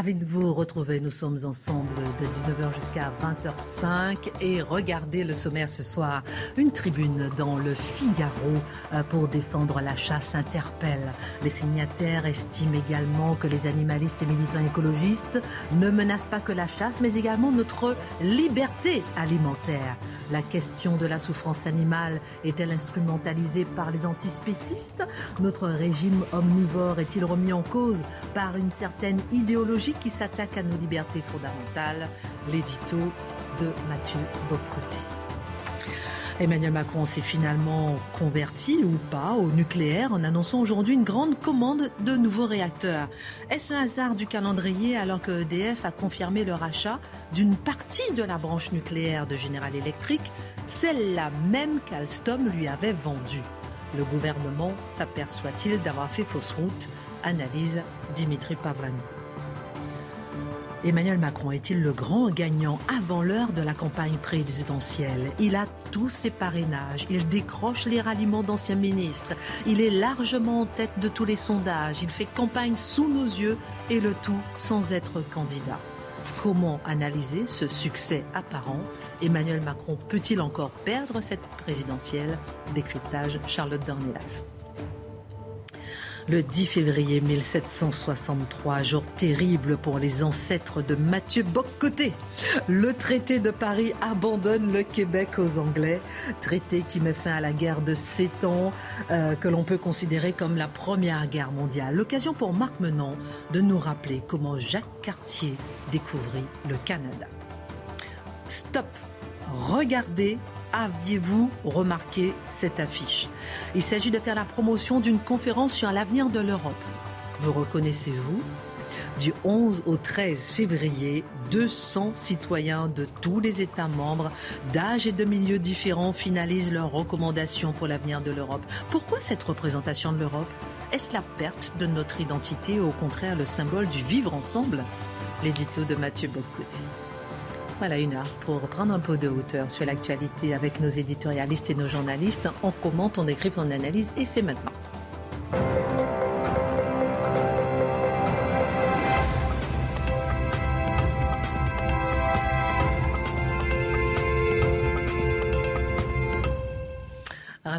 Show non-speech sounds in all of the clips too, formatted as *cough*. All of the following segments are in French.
Ravi de vous retrouver. Nous sommes ensemble de 19h jusqu'à 20h05 et regardez le sommaire ce soir. Une tribune dans le Figaro euh, pour défendre la chasse interpelle. Les signataires estiment également que les animalistes et militants écologistes ne menacent pas que la chasse, mais également notre liberté alimentaire. La question de la souffrance animale est-elle instrumentalisée par les antispécistes? Notre régime omnivore est-il remis en cause par une certaine idéologie qui s'attaque à nos libertés fondamentales L'édito de Mathieu Bocoté. Emmanuel Macron s'est finalement converti ou pas au nucléaire en annonçant aujourd'hui une grande commande de nouveaux réacteurs. Est-ce un hasard du calendrier alors que EDF a confirmé le rachat d'une partie de la branche nucléaire de General Electric, celle-là même qu'Alstom lui avait vendue? Le gouvernement s'aperçoit-il d'avoir fait fausse route? Analyse Dimitri Pavlenko. Emmanuel Macron est-il le grand gagnant avant l'heure de la campagne présidentielle? Il a tous ses parrainages, il décroche les ralliements d'anciens ministres, il est largement en tête de tous les sondages, il fait campagne sous nos yeux et le tout sans être candidat. Comment analyser ce succès apparent? Emmanuel Macron peut-il encore perdre cette présidentielle? Décryptage Charlotte Dornelas. Le 10 février 1763, jour terrible pour les ancêtres de Mathieu Boccoté. Le traité de Paris abandonne le Québec aux Anglais, traité qui met fin à la guerre de Sept ans, euh, que l'on peut considérer comme la première guerre mondiale. L'occasion pour Marc Menon de nous rappeler comment Jacques Cartier découvrit le Canada. Stop Regardez aviez-vous remarqué cette affiche? Il s'agit de faire la promotion d'une conférence sur l'avenir de l'Europe. Vous reconnaissez-vous? Du 11 au 13 février, 200 citoyens de tous les États membres, d'âge et de milieux différents, finalisent leurs recommandations pour l'avenir de l'Europe. Pourquoi cette représentation de l'Europe? Est-ce la perte de notre identité ou au contraire le symbole du vivre ensemble? L'édito de Mathieu Bocoté. Voilà une heure pour prendre un peu de hauteur sur l'actualité avec nos éditorialistes et nos journalistes. On commente, on décrypte, on analyse et c'est maintenant.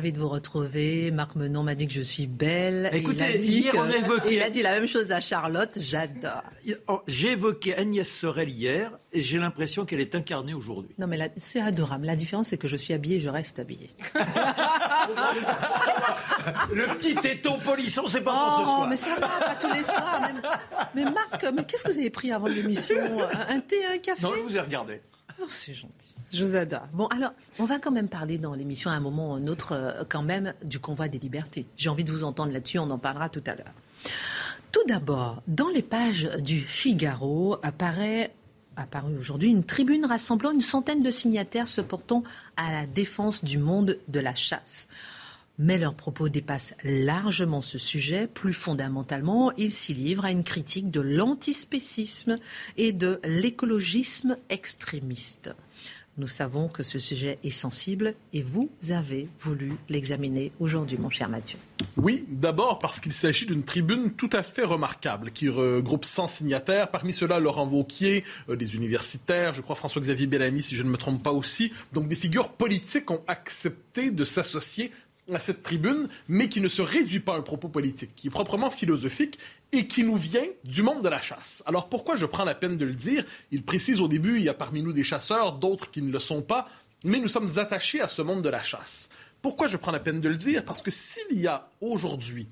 Ravi de vous retrouver. Marc Menon m'a dit que je suis belle. Écoutez, il a dit hier, on a évoqué- Il a dit la même chose à Charlotte. J'adore. Oh, J'ai évoqué Agnès Sorel hier et j'ai l'impression qu'elle est incarnée aujourd'hui. Non, mais là, c'est adorable. La différence, c'est que je suis habillée et je reste habillée. *laughs* Le petit téton polisson, c'est pas pour ce Oh, soir. mais ça va, pas tous les soirs. même. Mais Marc, mais qu'est-ce que vous avez pris avant l'émission? Un thé, un café? Non, je vous ai regardé. C'est gentil. Je vous adore. Bon, alors, on va quand même parler dans l'émission à un moment ou un autre, euh, quand même, du convoi des libertés. J'ai envie de vous entendre là-dessus, on en parlera tout à l'heure. Tout d'abord, dans les pages du Figaro apparaît apparu aujourd'hui une tribune rassemblant une centaine de signataires se portant à la défense du monde de la chasse. Mais leurs propos dépassent largement ce sujet. Plus fondamentalement, ils s'y livrent à une critique de l'antispécisme et de l'écologisme extrémiste. Nous savons que ce sujet est sensible et vous avez voulu l'examiner aujourd'hui, mon cher Mathieu. Oui, d'abord parce qu'il s'agit d'une tribune tout à fait remarquable qui regroupe 100 signataires. Parmi ceux-là, Laurent Vauquier, euh, des universitaires, je crois François-Xavier Bellamy, si je ne me trompe pas aussi. Donc des figures politiques ont accepté de s'associer à cette tribune, mais qui ne se réduit pas à un propos politique, qui est proprement philosophique et qui nous vient du monde de la chasse. Alors pourquoi je prends la peine de le dire? Il précise au début, il y a parmi nous des chasseurs, d'autres qui ne le sont pas, mais nous sommes attachés à ce monde de la chasse. Pourquoi je prends la peine de le dire? Parce que s'il y a aujourd'hui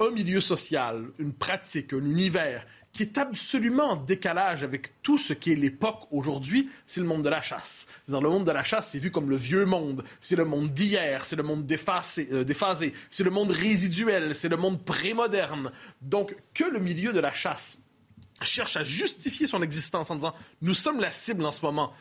un milieu social, une pratique, un univers qui est absolument en décalage avec tout ce qui est l'époque aujourd'hui, c'est le monde de la chasse. Dans le monde de la chasse, c'est vu comme le vieux monde, c'est le monde d'hier, c'est le monde euh, déphasé c'est le monde résiduel, c'est le monde prémoderne. Donc, que le milieu de la chasse cherche à justifier son existence en disant nous sommes la cible en ce moment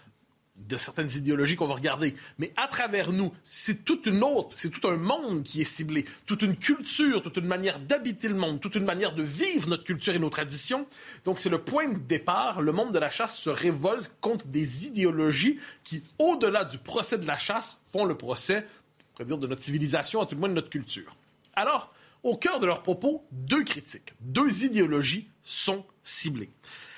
de certaines idéologies qu'on va regarder. Mais à travers nous, c'est toute une autre, c'est tout un monde qui est ciblé, toute une culture, toute une manière d'habiter le monde, toute une manière de vivre notre culture et nos traditions. Donc c'est le point de départ. Le monde de la chasse se révolte contre des idéologies qui, au-delà du procès de la chasse, font le procès, on de notre civilisation, à tout le moins de notre culture. Alors, au cœur de leurs propos, deux critiques, deux idéologies sont ciblées.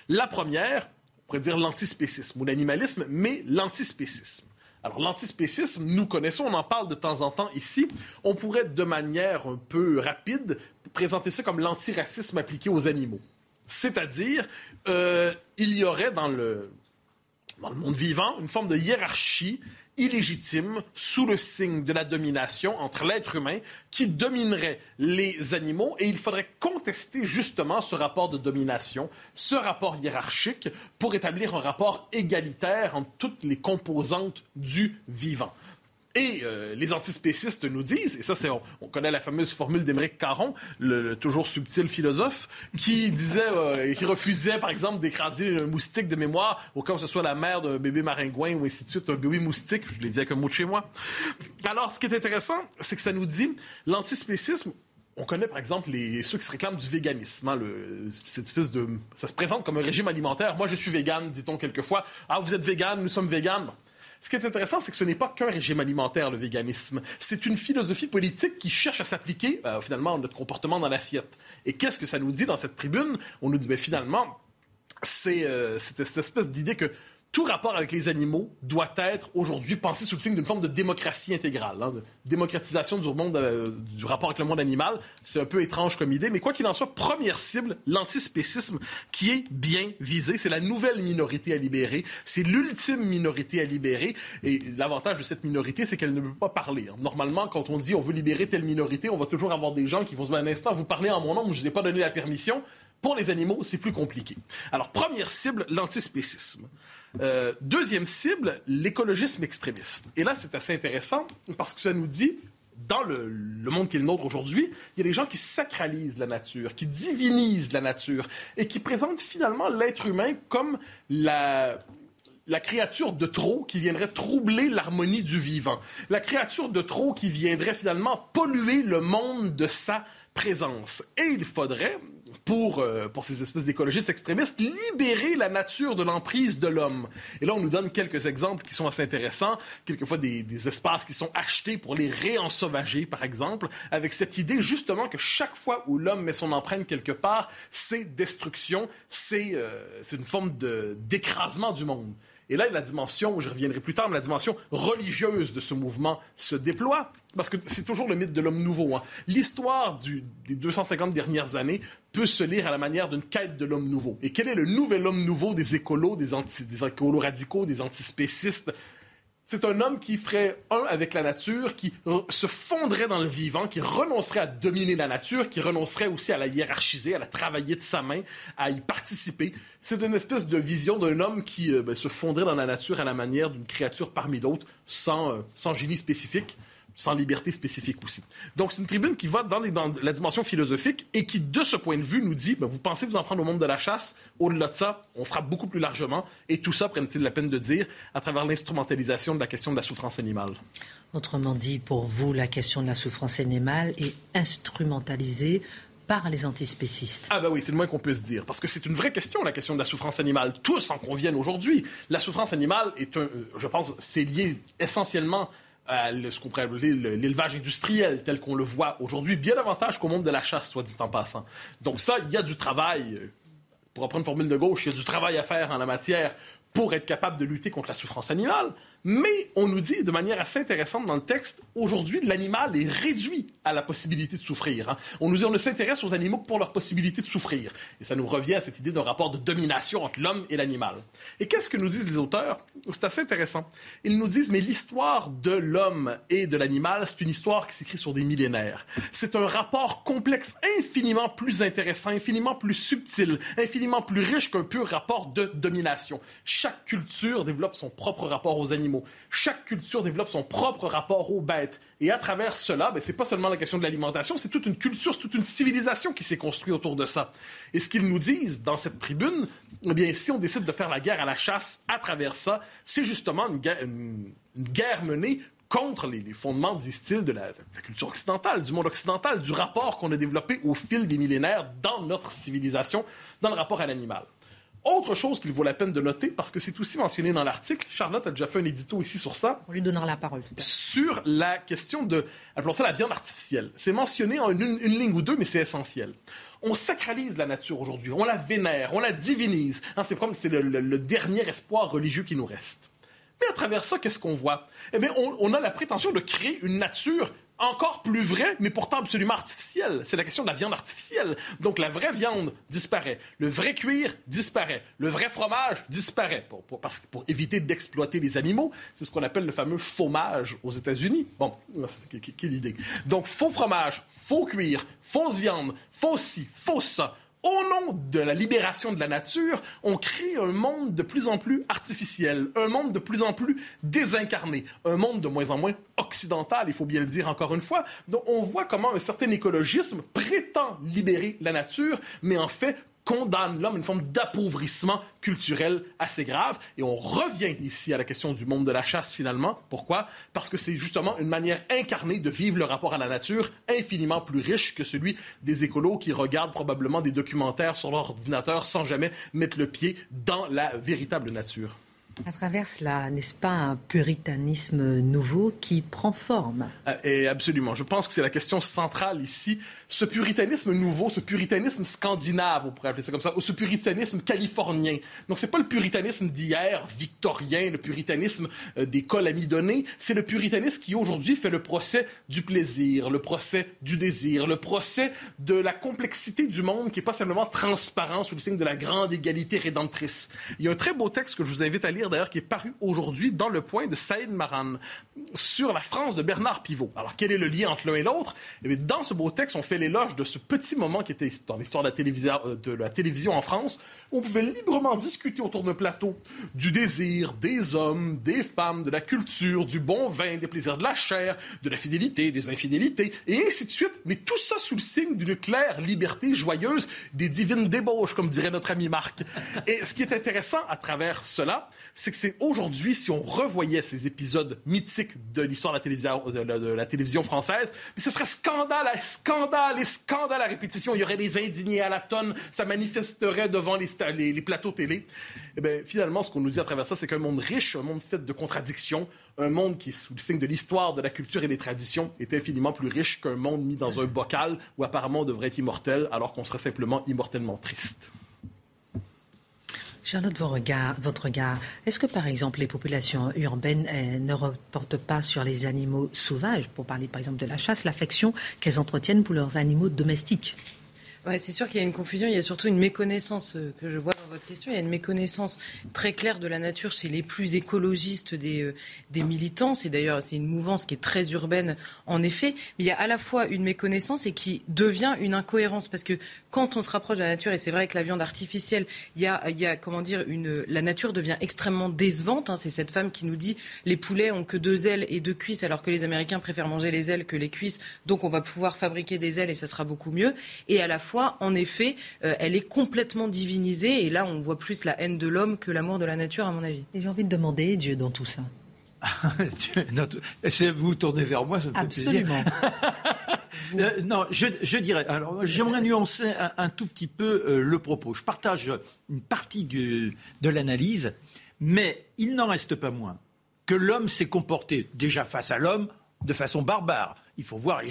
La première, pourrait dire l'antispécisme ou l'animalisme, mais l'antispécisme. Alors, l'antispécisme, nous connaissons, on en parle de temps en temps ici. On pourrait, de manière un peu rapide, présenter ça comme l'antiracisme appliqué aux animaux. C'est-à-dire, euh, il y aurait dans le, dans le monde vivant une forme de hiérarchie illégitime sous le signe de la domination entre l'être humain qui dominerait les animaux et il faudrait contester justement ce rapport de domination, ce rapport hiérarchique pour établir un rapport égalitaire entre toutes les composantes du vivant. Et euh, les antispécistes nous disent, et ça, c'est, on, connaît la fameuse formule d'Émeric Caron, le, toujours subtil philosophe, qui disait, euh, qui refusait, par exemple, d'écraser un moustique de mémoire au cas où ce soit la mère d'un bébé maringouin ou ainsi de suite, un bébé moustique. Je l'ai dit avec un mot de chez moi. Alors, ce qui est intéressant, c'est que ça nous dit, l'antispécisme, on connaît par exemple les, ceux qui se réclament du véganisme. Hein, espèce de, ça se présente comme un régime alimentaire. Moi, je suis végane, dit-on quelquefois. Ah, vous êtes végane, nous sommes véganes. Ce qui est intéressant, c'est que ce n'est pas qu'un régime alimentaire, le véganisme. C'est une philosophie politique qui cherche à s'appliquer, euh, finalement, à notre comportement dans l'assiette. Et qu'est-ce que ça nous dit dans cette tribune? On nous dit, ben, finalement, c'est euh, cette espèce d'idée que tout rapport avec les animaux doit être aujourd'hui pensé sous le signe d'une forme de démocratie intégrale, hein, de démocratisation du, monde, euh, du rapport avec le monde animal. C'est un peu étrange comme idée, mais quoi qu'il en soit, première cible, l'antispécisme qui est bien visé. C'est la nouvelle minorité à libérer. C'est l'ultime minorité à libérer. Et l'avantage de cette minorité, c'est qu'elle ne peut pas parler. Hein. Normalement, quand on dit on veut libérer telle minorité, on va toujours avoir des gens qui vont se dire un instant, vous parlez en mon nom, je ne vous ai pas donné la permission. Pour les animaux, c'est plus compliqué. Alors, première cible, l'antispécisme. Euh, deuxième cible, l'écologisme extrémiste. Et là, c'est assez intéressant parce que ça nous dit, dans le, monde qui est le nôtre aujourd'hui, il y a des gens qui sacralisent la nature, qui divinisent la nature et qui présentent finalement l'être humain comme la, la créature de trop qui viendrait troubler l'harmonie du vivant. La créature de trop qui viendrait finalement polluer le monde de sa présence. Et il faudrait, pour, euh, pour ces espèces d'écologistes extrémistes, libérer la nature de l'emprise de l'homme. Et là, on nous donne quelques exemples qui sont assez intéressants, quelquefois des, des espaces qui sont achetés pour les réensauvager, par exemple, avec cette idée justement que chaque fois où l'homme met son empreinte quelque part, c'est destruction, c'est euh, une forme d'écrasement du monde. Et là, la dimension, je reviendrai plus tard, mais la dimension religieuse de ce mouvement se déploie. Parce que c'est toujours le mythe de l'homme nouveau. Hein. L'histoire des 250 dernières années peut se lire à la manière d'une quête de l'homme nouveau. Et quel est le nouvel homme nouveau des écolos, des, anti, écolos radicaux, des antispécistes? C'est un homme qui ferait un avec la nature, qui se fondrait dans le vivant, qui renoncerait à dominer la nature, qui renoncerait aussi à la hiérarchiser, à la travailler de sa main, à y participer. C'est une espèce de vision d'un homme qui euh, ben, se fondrait dans la nature à la manière d'une créature parmi d'autres, sans, euh, sans génie spécifique sans liberté spécifique aussi. Donc, c'est une tribune qui va dans, la dimension philosophique et qui, de ce point de vue, nous dit, ben, vous pensez vous en prendre au monde de la chasse, au-delà de ça, on frappe beaucoup plus largement, et tout ça, prennent-ils la peine de dire, à travers l'instrumentalisation de la question de la souffrance animale? Autrement dit, pour vous, la question de la souffrance animale est instrumentalisée par les antispécistes. Ah ben oui, c'est le moins qu'on puisse dire. Parce que c'est une vraie question, la question de la souffrance animale. Tous en conviennent aujourd'hui. La souffrance animale est un, euh, je pense, c'est lié essentiellement ce qu'on pourrait appeler l'élevage industriel tel qu'on le voit aujourd'hui, bien davantage qu'au monde de la chasse, soit dit en passant. Donc ça, il y a du travail, pour reprendre une formule de gauche, il y a du travail à faire en la matière pour être capable de lutter contre la souffrance animale. Mais on nous dit de manière assez intéressante dans le texte, aujourd'hui, l'animal est réduit à la possibilité de souffrir. Hein. On nous dit on ne s'intéresse aux animaux que pour leur possibilité de souffrir. Et ça nous revient à cette idée d'un rapport de domination entre l'homme et l'animal. Et qu'est-ce que nous disent les auteurs? C'est assez intéressant. Ils nous disent, mais l'histoire de l'homme et de l'animal, c'est une histoire qui s'écrit sur des millénaires. C'est un rapport complexe, infiniment plus intéressant, infiniment plus subtil, infiniment plus riche qu'un pur rapport de domination. Chaque culture développe son propre rapport aux animaux chaque culture développe son propre rapport aux bêtes. Et à travers cela, ben, ce n'est pas seulement la question de l'alimentation, c'est toute une culture, c'est toute une civilisation qui s'est construite autour de ça. Et ce qu'ils nous disent dans cette tribune, eh bien, si on décide de faire la guerre à la chasse à travers ça, c'est justement une guerre, menée contre les, fondements, disent-ils, de la, culture occidentale, du monde occidental, du rapport qu'on a développé au fil des millénaires dans notre civilisation, dans le rapport à l'animal. Autre chose qu'il vaut la peine de noter, parce que c'est aussi mentionné dans l'article, Charlotte a déjà fait un édito ici sur ça. On lui donnera la parole. Sur la question de, appelons ça la viande artificielle. C'est mentionné en une, ligne ou deux, mais c'est essentiel. On sacralise la nature aujourd'hui, on la vénère, on la divinise. Hein, c'est comme c'est le, dernier espoir religieux qui nous reste. Mais à travers ça, qu'est-ce qu'on voit? Eh bien, on, a la prétention de créer une nature encore plus vrai, mais pourtant absolument artificiel. C'est la question de la viande artificielle. Donc la vraie viande disparaît, le vrai cuir disparaît, le vrai fromage disparaît, pour, parce pour éviter d'exploiter les animaux. C'est ce qu'on appelle le fameux fromage aux États-Unis. Bon, quelle idée. Donc faux fromage, faux cuir, fausse viande, faux ci, faux ça au nom de la libération de la nature, on crée un monde de plus en plus artificiel, un monde de plus en plus désincarné, un monde de moins en moins occidental, il faut bien le dire encore une fois. Donc on voit comment un certain écologisme prétend libérer la nature, mais en fait condamne l'homme à une forme d'appauvrissement culturel assez grave. Et on revient ici à la question du monde de la chasse finalement. Pourquoi? Parce que c'est justement une manière incarnée de vivre le rapport à la nature infiniment plus riche que celui des écolos qui regardent probablement des documentaires sur leur ordinateur sans jamais mettre le pied dans la véritable nature. À travers cela, n'est-ce pas un puritanisme nouveau qui prend forme? Euh, et Absolument. Je pense que c'est la question centrale ici. Ce puritanisme nouveau, ce puritanisme scandinave, on pourrait appeler ça comme ça, ou ce puritanisme californien. Donc, c'est pas le puritanisme d'hier, victorien, le puritanisme euh, des cols amidonnés. C'est le puritanisme qui aujourd'hui fait le procès du plaisir, le procès du désir, le procès de la complexité du monde qui est pas simplement transparent sous le signe de la grande égalité rédemptrice. Il y a un très beau texte que je vous invite à lire d'ailleurs qui est paru aujourd'hui dans le point de Saïd Maran sur la France de Bernard Pivot. Alors quel est le lien entre l'un et l'autre? Eh Dans ce beau texte, on fait l'éloge de ce petit moment qui était dans l'histoire de, euh, de la télévision en France, où on pouvait librement discuter autour d'un plateau du désir, des hommes, des femmes, de la culture, du bon vin, des plaisirs de la chair, de la fidélité, des infidélités, et ainsi de suite. Mais tout ça sous le signe d'une claire liberté joyeuse, des divines débauches, comme dirait notre ami Marc. Et ce qui est intéressant à travers cela, c'est que c'est aujourd'hui, si on revoyait ces épisodes mythiques de l'histoire de la la, télévision française, mais ce serait scandale, scandale et scandale à répétition. Il y aurait des indignés à la tonne, ça manifesterait devant les, les, plateaux télé. Et eh finalement, ce qu'on nous dit à travers ça, c'est qu'un monde riche, un monde fait de contradictions, un monde qui, sous le signe de l'histoire, de la culture et des traditions, est infiniment plus riche qu'un monde mis dans un bocal où apparemment on devrait être immortel, alors qu'on serait simplement immortellement triste. Charlotte, votre regard, est-ce que par exemple les populations urbaines ne reportent pas sur les animaux sauvages, pour parler par exemple de la chasse, l'affection qu'elles entretiennent pour leurs animaux domestiques? C'est sûr qu'il y a une confusion, il y a surtout une méconnaissance euh, que je vois dans votre question. Il y a une méconnaissance très claire de la nature chez les plus écologistes des, euh, des militants. C'est d'ailleurs c'est une mouvance qui est très urbaine en effet. Mais il y a à la fois une méconnaissance et qui devient une incohérence parce que quand on se rapproche de la nature, et c'est vrai que la viande artificielle, il y a, comment dire, une, la nature devient extrêmement décevante. Hein. C'est cette femme qui nous dit les poulets ont que deux ailes et deux cuisses alors que les Américains préfèrent manger les ailes que les cuisses. Donc on va pouvoir fabriquer des ailes et ça sera beaucoup mieux. Et à la en effet, euh, elle est complètement divinisée. Et là, on voit plus la haine de l'homme que l'amour de la nature, à mon avis. Et j'ai envie de demander Dieu dans tout ça. *laughs* vous tournez vers moi, ça me fait Absolument. *laughs* Euh, non, je, dirais. Alors, j'aimerais nuancer un, tout petit peu euh, le propos. Je partage une partie de l'analyse, mais il n'en reste pas moins que l'homme s'est comporté déjà face à l'homme de façon barbare. Il faut voir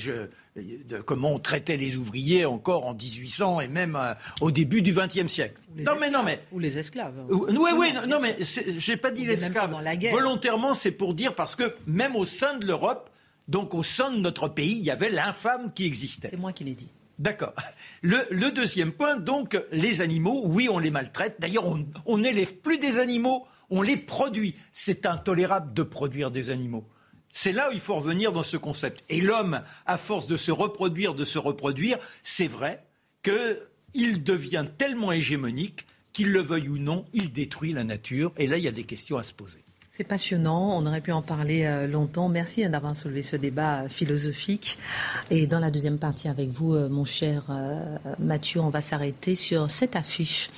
comment on traitait les ouvriers encore en 1800 et même euh, au début du XXe siècle. Non mais non mais ou les esclaves. Oui oui non, mais j'ai pas dit les esclaves. Volontairement c'est pour dire parce que même au sein de l'Europe, donc au sein de notre pays, il y avait l'infâme qui existait. C'est moi qui l'ai dit. D'accord. Le, deuxième point, donc, les animaux, oui, on les maltraite. D'ailleurs, on n'élève plus des animaux, on les produit. C'est intolérable de produire des animaux. C'est là où il faut revenir dans ce concept. Et l'homme, à force de se reproduire, de se reproduire, c'est vrai qu'il devient tellement hégémonique qu'il le veuille ou non, il détruit la nature. Et là, il y a des questions à se poser. C'est passionnant, on aurait pu en parler euh, longtemps. Merci hein, d'avoir soulevé ce débat euh, philosophique. Et dans la deuxième partie avec vous, euh, mon cher Mathieu, on va s'arrêter sur cette affiche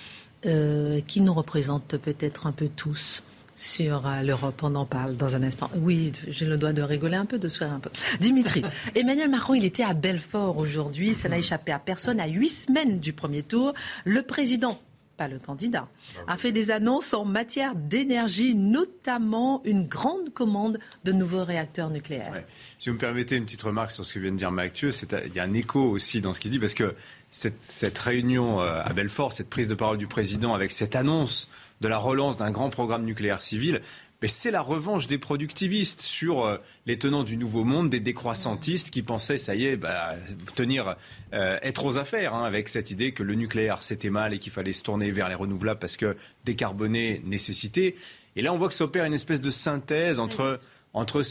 qui nous représente peut-être un peu tous sur l'Europe. On en parle dans un instant. Oui, j'ai le droit de rigoler un peu, de sourire un peu. Dimitri, *laughs* Emmanuel Macron, il était à Belfort aujourd'hui. Ça n'a échappé à personne. À huit semaines du premier tour, le président pas le candidat, a fait des annonces en matière d'énergie, notamment une grande commande de nouveaux réacteurs nucléaires. Si vous me permettez une petite remarque sur ce que vient de dire Mathieu, il y a un écho aussi dans ce qu'il dit, parce que cette, cette, réunion euh, à Belfort, cette prise de parole du président avec cette annonce de la relance d'un grand programme nucléaire civil, mais c'est la revanche des productivistes sur euh, les tenants du nouveau monde, des décroissantistes qui pensaient, ça y est, bah, tenir, euh, être aux affaires, hein, avec cette idée que le nucléaire c'était mal et qu'il fallait se tourner vers les renouvelables parce que décarboner nécessité. Et là, on voit que s'opère une espèce de synthèse entre entre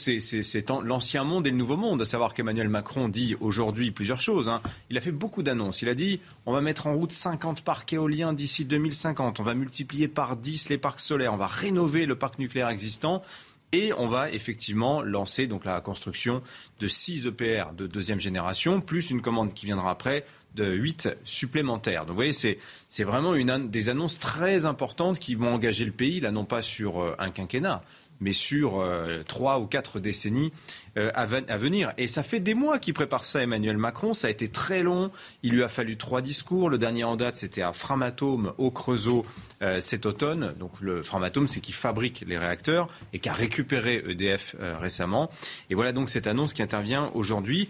l'ancien monde et le nouveau monde. À savoir qu'Emmanuel Macron dit aujourd'hui plusieurs choses. Hein. Il a fait beaucoup d'annonces. Il a dit on va mettre en route 50 parcs éoliens d'ici 2050. On va multiplier par 10 les parcs solaires. On va rénover le parc nucléaire existant. Et on va effectivement lancer donc la construction de 6 EPR de deuxième génération, plus une commande qui viendra après de 8 supplémentaires. Donc vous voyez, c'est, c'est vraiment une, des annonces très importantes qui vont engager le pays, là non pas sur euh, un quinquennat, mais sur euh, trois ou quatre décennies euh, à, venir. Et ça fait des mois qu'il prépare ça, Emmanuel Macron. Ça a été très long. Il lui a fallu trois discours. Le dernier en date, c'était à Framatome, au Creusot, euh, cet automne. Donc le Framatome, c'est qui fabrique les réacteurs et qui a récupéré EDF récemment. Et voilà donc cette annonce qui intervient aujourd'hui.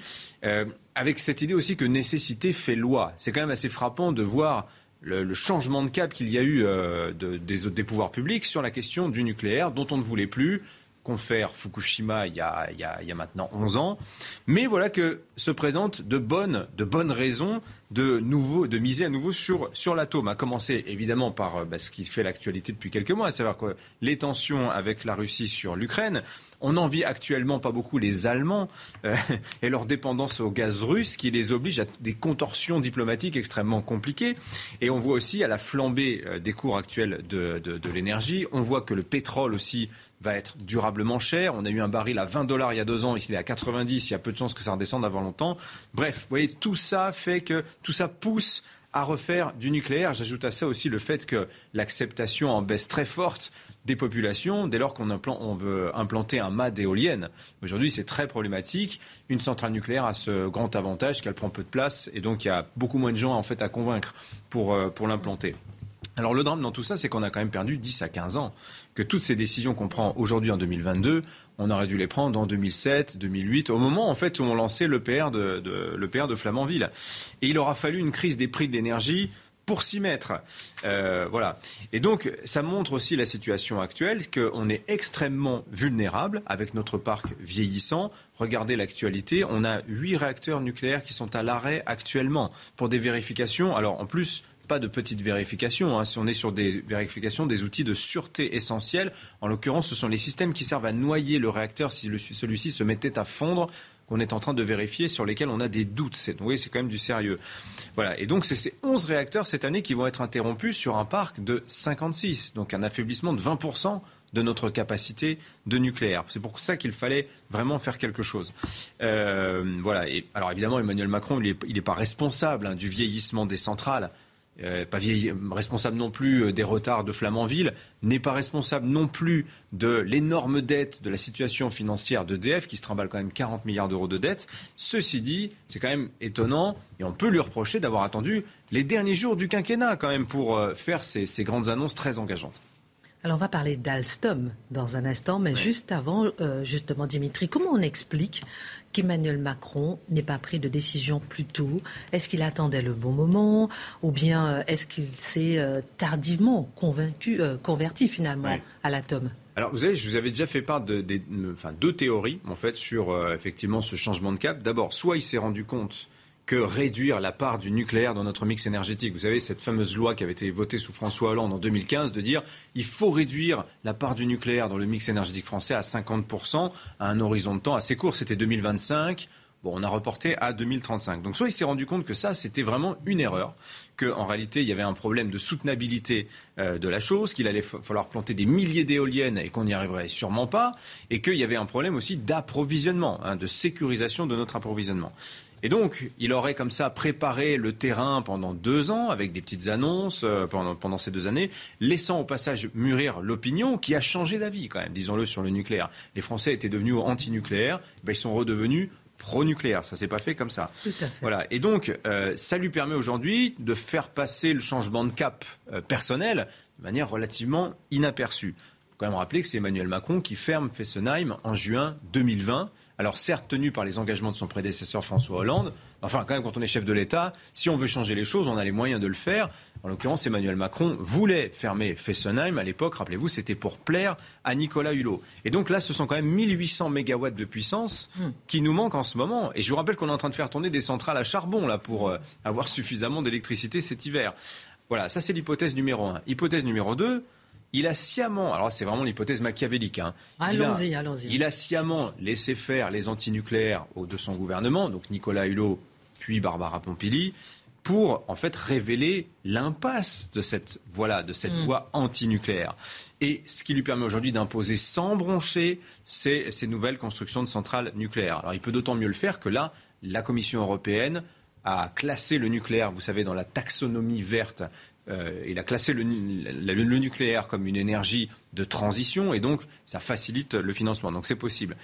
avec cette idée aussi que nécessité fait loi. C'est quand même assez frappant de voir le, changement de cap qu'il y a eu euh, des, pouvoirs publics sur la question du nucléaire, dont on ne voulait plus confère Fukushima il y, a, maintenant 11 ans. Mais voilà que se présentent de bonnes, de bonnes raisons de, nouveau, de miser à nouveau sur, sur l'atome. À commencer évidemment par euh, bah, ce qui fait l'actualité depuis quelques mois, à savoir les tensions avec la Russie sur l'Ukraine. On envie actuellement pas beaucoup les Allemands euh, et leur dépendance au gaz russe qui les oblige à des contorsions diplomatiques extrêmement compliquées. Et on voit aussi à la flambée euh, des cours actuels de, l'énergie, on voit que le pétrole aussi va être durablement cher. On a eu un baril à 20 dollars il y a deux ans, ici il est à 90, il y a peu de chances que ça redescende avant longtemps. Bref, vous voyez, tout ça fait que tout ça pousse à refaire du nucléaire. J'ajoute à ça aussi le fait que l'acceptation en baisse très forte des populations dès lors qu'on on veut implanter un mât d'éolienne. Aujourd'hui, c'est très problématique. Une centrale nucléaire a ce grand avantage qu'elle prend peu de place et donc il y a beaucoup moins de gens en fait à convaincre pour, euh, pour l'implanter. Alors le drame dans tout ça, c'est qu'on a quand même perdu 10 à 15 ans. Que toutes ces décisions qu'on prend aujourd'hui en 2022, on aurait dû les prendre en 2007, 2008, au moment en fait où on lançait l'EPR de, de, de Flamanville. Et il aura fallu une crise des prix de l'énergie pour s'y mettre. Euh, voilà. Et donc, ça montre aussi la situation actuelle, qu'on est extrêmement vulnérable avec notre parc vieillissant. Regardez l'actualité, on a huit réacteurs nucléaires qui sont à l'arrêt actuellement pour des vérifications. Alors, en plus, pas de petites vérifications. Hein. Si on est sur des vérifications des outils de sûreté essentiels, en l'occurrence, ce sont les systèmes qui servent à noyer le réacteur si celui-ci se mettait à fondre qu'on est en train de vérifier, sur lesquels on a des doutes. C'est, oui, c'est quand même du sérieux. Voilà. Et donc, c'est ces 11 réacteurs cette année qui vont être interrompus sur un parc de 56. Donc, un affaiblissement de 20% de notre capacité de nucléaire. C'est pour ça qu'il fallait vraiment faire quelque chose. Euh, voilà. Et alors évidemment, Emmanuel Macron, il n'est pas responsable hein, du vieillissement des centrales. Euh, pas vieille, responsable non plus euh, des retards de Flamanville, n'est pas responsable non plus de l'énorme dette, de la situation financière d'EDF, qui se trimballe quand même 40 milliards d'euros de dette. Ceci dit, c'est quand même étonnant, et on peut lui reprocher d'avoir attendu les derniers jours du quinquennat quand même pour euh, faire ces, ces grandes annonces très engageantes. Alors on va parler d'Alstom dans un instant, mais juste avant, euh, justement, Dimitri, comment on explique qu'Emmanuel Macron n'ait pas pris de décision plus tôt. Est-ce qu'il attendait le bon moment ou bien euh, est-ce qu'il s'est euh, tardivement convaincu, converti finalement à l'atome? Alors, vous savez, je vous avais déjà fait part de, enfin, deux théories, en fait, sur effectivement ce changement de cap. D'abord, soit il s'est rendu compte que réduire la part du nucléaire dans notre mix énergétique. Vous savez, cette fameuse loi qui avait été votée sous François Hollande en 2015 de dire il faut réduire la part du nucléaire dans le mix énergétique français à 50% à un horizon de temps assez court. C'était 2025. Bon, on a reporté à 2035. Donc soit il s'est rendu compte que ça, c'était vraiment une erreur, qu'en réalité, il y avait un problème de soutenabilité euh, de la chose, qu'il allait falloir planter des milliers d'éoliennes et qu'on n'y arriverait sûrement pas, et qu'il y avait un problème aussi d'approvisionnement, hein, de sécurisation de notre approvisionnement. Et donc, il aurait comme ça préparé le terrain pendant deux ans, avec des petites annonces euh, pendant, pendant, ces deux années, laissant au passage mûrir l'opinion qui a changé d'avis quand même, disons-le, sur le nucléaire. Les Français étaient devenus anti-nucléaires, ben, ils sont redevenus pro-nucléaire. Ça s'est pas fait comme ça. Tout à fait. Voilà. Et donc, euh, ça lui permet aujourd'hui de faire passer le changement de cap euh, personnel de manière relativement inaperçue. Il faut quand même rappeler que c'est Emmanuel Macron qui ferme Fessenheim en juin 2020 alors certes tenu par les engagements de son prédécesseur François Hollande, enfin quand même quand on est chef de l'État, si on veut changer les choses, on a les moyens de le faire. En l'occurrence, Emmanuel Macron voulait fermer Fessenheim. À l'époque, rappelez-vous, c'était pour plaire à Nicolas Hulot. Et donc là, ce sont quand même 1800 mégawatts de puissance hmm. qui nous manquent en ce moment. Et je vous rappelle qu'on est en train de faire tourner des centrales à charbon là pour euh, avoir suffisamment d'électricité cet hiver. Voilà, ça c'est l'hypothèse numéro un. Hypothèse numéro deux, il a sciemment, alors c'est vraiment l'hypothèse machiavélique, hein, allons-y, allons-y. Il a sciemment laissé faire les antinucléaires de son gouvernement, donc Nicolas Hulot puis Barbara Pompili, pour en fait révéler l'impasse de cette voilà de cette mm. voie antinucléaire. Et ce qui lui permet aujourd'hui d'imposer sans broncher ces, ces nouvelles constructions de centrales nucléaires. Alors il peut d'autant mieux le faire que là, la Commission européenne a classé le nucléaire, vous savez, dans la taxonomie verte euh, il a classé le, nucléaire comme une énergie de transition et donc ça facilite le financement. Donc c'est possible.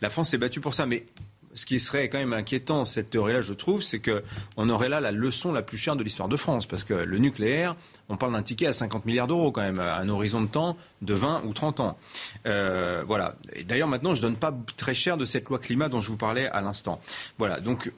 La France s'est battue pour ça, mais ce qui serait quand même inquiétant, cette théorie-là, je trouve, c'est qu'on aurait là la leçon la plus chère de l'histoire de France. Parce que le nucléaire, on parle d'un ticket à 50 milliards d'euros quand même, à un horizon de temps de 20 ou 30 ans. Euh, voilà. D'ailleurs, maintenant, je ne donne pas très cher de cette loi climat dont je vous parlais à l'instant. Voilà. Donc,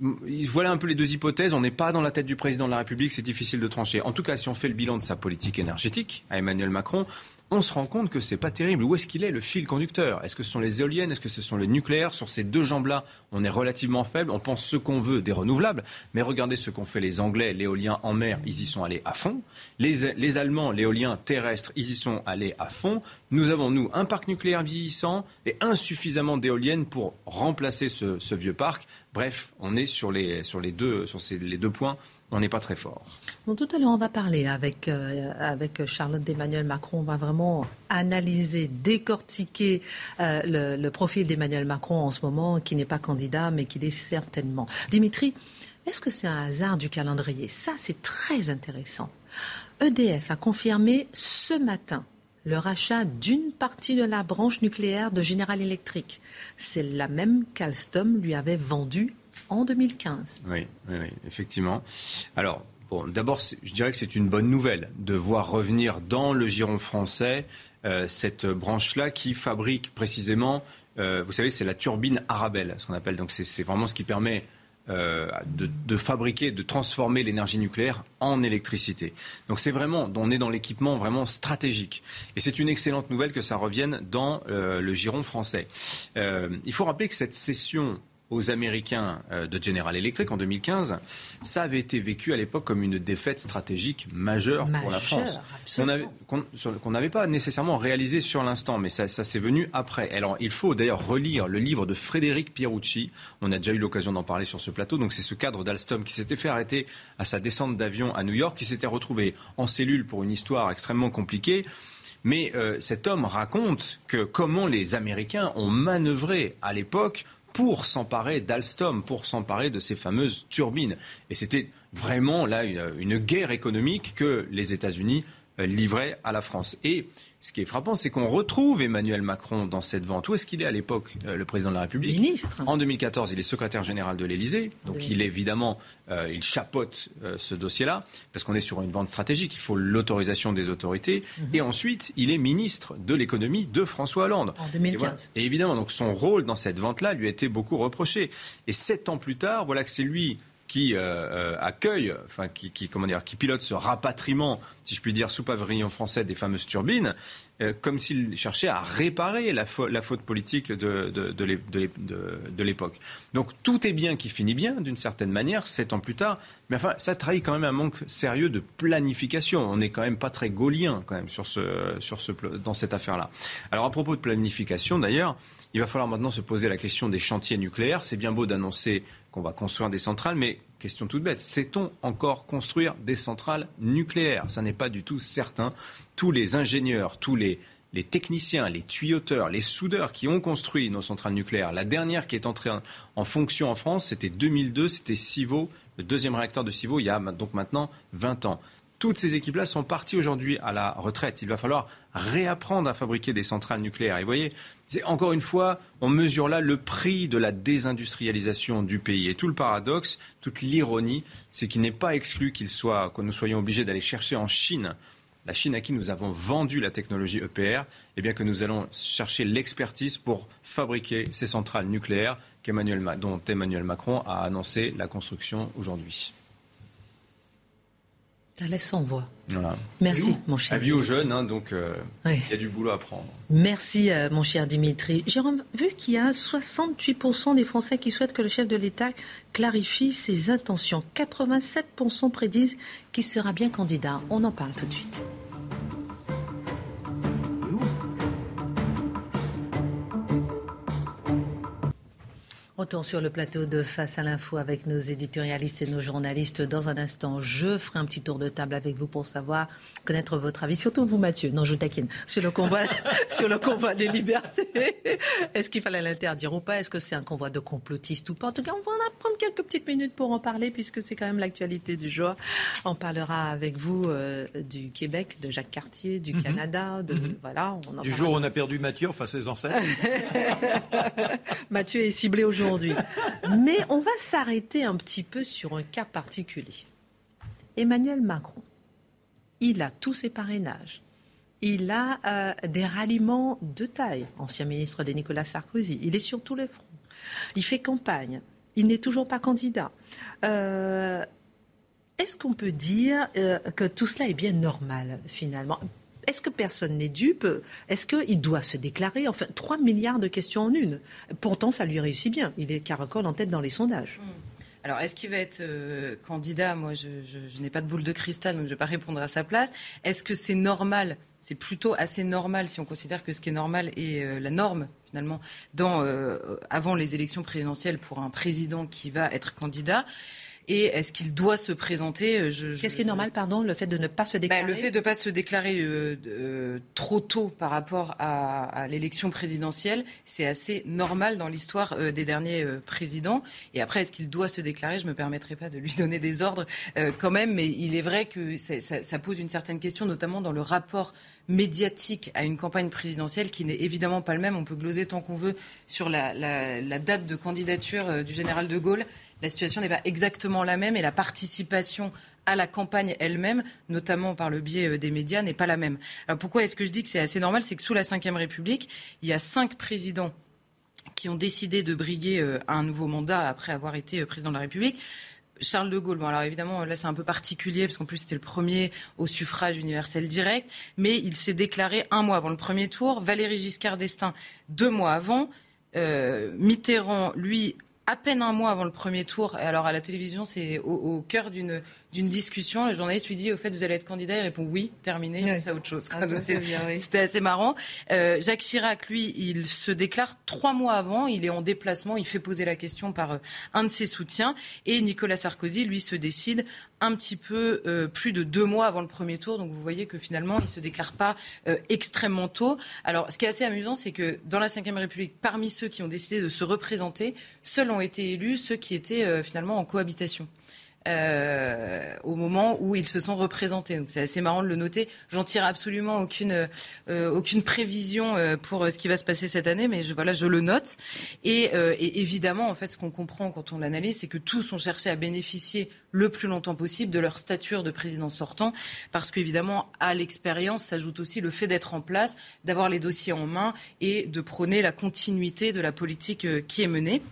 voilà un peu les deux hypothèses. On n'est pas dans la tête du président de la République, c'est difficile de trancher. En tout cas, si on fait le bilan de sa politique énergétique à Emmanuel Macron, on se rend compte que c'est pas terrible. Où est-ce qu'il est le fil conducteur? Est-ce que ce sont les éoliennes? Est-ce que ce sont le nucléaire Sur ces deux jambes-là, on est relativement faible. On pense ce qu'on veut des renouvelables, mais regardez ce qu'ont fait les Anglais, l'éolien en mer, ils y sont allés à fond. Les, les Allemands, l'éolien terrestre, ils y sont allés à fond. Nous avons, nous, un parc nucléaire vieillissant et insuffisamment d'éoliennes pour remplacer ce, vieux parc. Bref, on est sur les, sur les, deux, sur les deux points on n'est pas très fort. tout à l'heure, on va parler avec, euh, avec Charlotte d'Emmanuel Macron. On va vraiment analyser, décortiquer euh, le, profil d'Emmanuel Macron en ce moment, qui n'est pas candidat, mais qui l'est certainement. Dimitri, est-ce que c'est un hasard du calendrier? Ça, c'est très intéressant. EDF a confirmé ce matin le rachat d'une partie de la branche nucléaire de General Electric. C'est la même qu'Alstom lui avait vendue en 2015. Oui, effectivement. Alors, bon, d'abord, je dirais que c'est une bonne nouvelle de voir revenir dans le giron français euh, cette branche-là qui fabrique précisément, euh, vous savez, c'est la turbine Arabelle, ce qu'on appelle. Donc, c'est vraiment ce qui permet euh, de, fabriquer, de transformer l'énergie nucléaire en électricité. Donc c'est vraiment, on est dans l'équipement vraiment stratégique. Et c'est une excellente nouvelle que ça revienne dans le giron français. il faut rappeler que cette cession aux Américains euh, de General Electric en 2015, ça avait été vécu à l'époque comme une défaite stratégique majeure, pour la France. Qu'on n'avait pas nécessairement réalisé sur l'instant, mais ça, ça s'est venu après. Alors il faut d'ailleurs relire le livre de Frédéric Pierucci. On a déjà eu l'occasion d'en parler sur ce plateau. Donc c'est ce cadre d'Alstom qui s'était fait arrêter à sa descente d'avion à New York, qui s'était retrouvé en cellule pour une histoire extrêmement compliquée. Mais euh, cet homme raconte que comment les Américains ont manœuvré à l'époque pour s'emparer d'Alstom, pour s'emparer de ces fameuses turbines. Et c'était vraiment là une, guerre économique que les États-Unis livrer à la France. Et ce qui est frappant, c'est qu'on retrouve Emmanuel Macron dans cette vente. Où est-ce qu'il est à l'époque, euh, le président de la République Ministre. En 2014, il est secrétaire général de l'Élysée. Donc il est évidemment, euh, il chapeaute euh, ce dossier-là, parce qu'on est sur une vente stratégique. Il faut l'autorisation des autorités. Mhm. Et ensuite, il est ministre de l'économie de François Hollande. En 2015. Et, et évidemment, donc son rôle dans cette vente-là lui a été beaucoup reproché. Et sept ans plus tard, voilà que c'est lui qui euh, euh, accueille, enfin qui, comment dire, qui pilote ce rapatriement, si je puis dire, sous pavillon français des fameuses turbines, euh, comme s'il cherchait à réparer la, la faute politique de, de, de l'époque. Donc tout est bien qui finit bien, d'une certaine manière, sept ans plus tard. Mais enfin, ça trahit quand même un manque sérieux de planification. On n'est quand même pas très gaulien quand même sur ce, sur ce, dans cette affaire-là. Alors à propos de planification, d'ailleurs, il va falloir maintenant se poser la question des chantiers nucléaires. C'est bien beau d'annoncer qu'on va construire des centrales, mais question toute bête, sait-on encore construire des centrales nucléaires? Ça n'est pas du tout certain. Tous les ingénieurs, tous les, les techniciens, les tuyauteurs, les soudeurs qui ont construit nos centrales nucléaires, la dernière qui est entrée en fonction en France, c'était 2002, c'était Civaux, le deuxième réacteur de Civaux, il y a donc maintenant 20 ans. Toutes ces équipes-là sont parties aujourd'hui à la retraite. Il va falloir réapprendre à fabriquer des centrales nucléaires. Et vous voyez, encore une fois, on mesure là le prix de la désindustrialisation du pays. Et tout le paradoxe, toute l'ironie, c'est qu'il n'est pas exclu qu'il soit, que nous soyons obligés d'aller chercher en Chine la Chine à qui nous avons vendu la technologie EPR, et eh bien que nous allons chercher l'expertise pour fabriquer ces centrales nucléaires dont Emmanuel Macron a annoncé la construction aujourd'hui. Ça laisse sans voix. Merci, mon cher. Avis aux jeunes, hein, donc euh, il y a du boulot à prendre. Merci, euh, mon cher Dimitri. Jérôme, vu qu'il y a 68% des Français qui souhaitent que le chef de l'État clarifie ses intentions, 87% prédisent qu'il sera bien candidat. On en parle tout de suite. Retour sur le plateau de Face à l'info avec nos éditorialistes et nos journalistes. Dans un instant, je ferai un petit tour de table avec vous pour savoir, connaître votre avis. Surtout vous, Mathieu. Non, je vous taquine. Sur le convoi, *laughs* sur le convoi des libertés. Est-ce qu'il fallait l'interdire ou pas? Est-ce que c'est un convoi de complotistes ou pas? En tout cas, on va en prendre quelques petites minutes pour en parler puisque c'est quand même l'actualité du jour. On parlera avec vous euh, du Québec, de Jacques Cartier, du mhm. Canada, de, mhm. voilà. On du jour où on a perdu Mathieu, enfin ses ancêtres. *laughs* Mathieu est ciblé aujourd'hui mais on va s'arrêter un petit peu sur un cas particulier. Emmanuel Macron, il a tous ses parrainages. Il a euh, des ralliements de taille, ancien ministre de Nicolas Sarkozy. Il est sur tous les fronts. Il fait campagne. Il n'est toujours pas candidat. Euh, est-ce qu'on peut dire euh, que tout cela est bien normal, finalement? Est-ce que personne n'est dupe? Est-ce qu'il doit se déclarer? Enfin, 3 milliards de questions en une. Pourtant, ça lui réussit bien. Il est caracole en tête dans les sondages. Hmm. Alors, est-ce qu'il va être euh, candidat? Moi, je, n'ai pas de boule de cristal, donc je ne vais pas répondre à sa place. Est-ce que c'est normal? C'est plutôt assez normal si on considère que ce qui est normal est euh, la norme, finalement, euh, avant les élections présidentielles pour un président qui va être candidat. Et est-ce qu'il doit se présenter euh, Qu'est-ce qui est normal, pardon, le fait de ne pas se bah, déclarer Le fait de ne pas se déclarer euh, euh, trop tôt par rapport à, l'élection présidentielle, c'est assez normal dans l'histoire des derniers présidents. Et après, est-ce qu'il doit se déclarer? Je ne me permettrai pas de lui *laughs* donner des ordres quand même, mais il est vrai que ça, ça pose une certaine question, notamment dans le rapport médiatique à une campagne présidentielle qui n'est évidemment pas le même. On peut gloser tant qu'on veut sur la, la, date de candidature du général de Gaulle la situation n'est pas exactement la même et la participation à la campagne elle-même, notamment par le biais euh, des médias, n'est pas la même. Alors pourquoi est-ce que je dis que c'est assez normal? C'est que sous la Ve République, il y a cinq présidents qui ont décidé de briguer euh, un nouveau mandat après avoir été euh, président de la République. Charles de Gaulle, bon alors évidemment là c'est un peu particulier parce qu'en plus c'était le premier au suffrage universel direct, mais il s'est déclaré un mois avant le premier tour. Valéry Giscard d'Estaing deux mois avant. Mitterrand, lui, à peine un mois avant le premier tour. Et alors à la télévision, c'est au, cœur d'une d'une discussion. Le journaliste lui dit au fait vous allez être candidat. Il répond oui, terminé. C'est autre chose. Ah, c'était assez marrant. Euh, Jacques Chirac, lui, il se déclare trois mois avant. Il est en déplacement. Il fait poser la question par euh, un de ses soutiens. Et Nicolas Sarkozy, lui, se décide un petit peu euh, plus de deux mois avant le premier tour. Donc vous voyez que finalement, il ne se déclare pas extrêmement tôt. Alors ce qui est assez amusant, c'est que dans la Ve République, parmi ceux qui ont décidé de se représenter, seuls ont été élus ceux qui étaient finalement en cohabitation. Euh, au moment où ils se sont représentés. Donc c'est assez marrant de le noter. J'en tire absolument aucune, euh, aucune prévision euh, pour ce qui va se passer cette année, mais je, voilà, je le note. Et, et évidemment, en fait, ce qu'on comprend quand on l'analyse, c'est que tous ont cherché à bénéficier le plus longtemps possible de leur stature de président sortant, parce qu'évidemment, à l'expérience s'ajoute aussi le fait d'être en place, d'avoir les dossiers en main et de prôner la continuité de la politique qui est menée.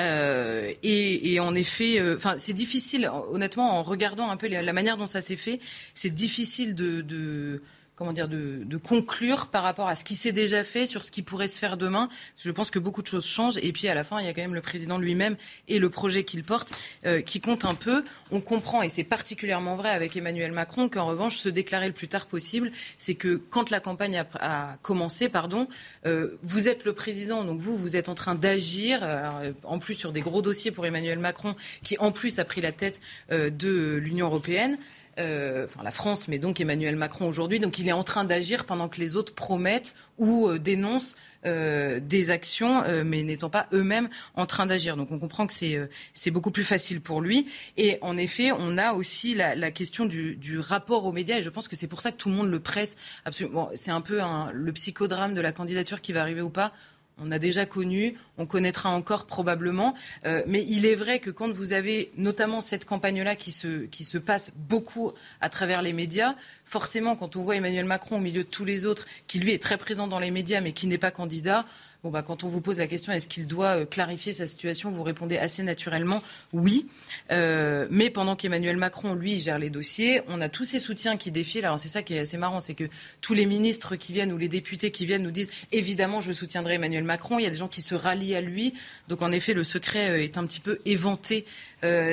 Euh, et, en effet, euh, enfin, c'est difficile, honnêtement, en regardant un peu la manière dont ça s'est fait, c'est difficile de comment dire, de, conclure par rapport à ce qui s'est déjà fait sur ce qui pourrait se faire demain. Je pense que beaucoup de choses changent. Et puis à la fin, il y a quand même le président lui-même et le projet qu'il porte euh, qui comptent un peu. On comprend, et c'est particulièrement vrai avec Emmanuel Macron, qu'en revanche, se déclarer le plus tard possible, c'est que quand la campagne a, commencé, pardon, euh, vous êtes le président, donc vous, vous êtes en train d'agir, euh, en plus sur des gros dossiers pour Emmanuel Macron, qui en plus a pris la tête de l'Union européenne. Euh, enfin la France, mais donc Emmanuel Macron aujourd'hui. Donc il est en train d'agir pendant que les autres promettent ou euh, dénoncent euh, des actions, mais n'étant pas eux-mêmes en train d'agir. Donc on comprend que c'est beaucoup plus facile pour lui. Et en effet, on a aussi la, question du, rapport aux médias, et je pense que c'est pour ça que tout le monde le presse. Absolument. c'est un peu le psychodrame de la candidature qui va arriver ou pas on a déjà connu, on connaîtra encore probablement. Euh, mais il est vrai que quand vous avez notamment cette campagne-là qui se, qui se passe beaucoup à travers les médias, forcément, quand on voit Emmanuel Macron au milieu de tous les autres, qui lui est très présent dans les médias mais qui n'est pas candidat, Bah, quand on vous pose la question est-ce qu'il doit euh, clarifier sa situation, vous répondez assez naturellement oui. Euh, mais pendant qu'Emmanuel Macron, lui, gère les dossiers, on a tous ces soutiens qui défilent. Alors c'est ça qui est assez marrant, c'est que tous les ministres qui viennent ou les députés qui viennent nous disent évidemment je soutiendrai Emmanuel Macron. Il y a des gens qui se rallient à lui. Donc en effet, le secret euh, est un petit peu éventé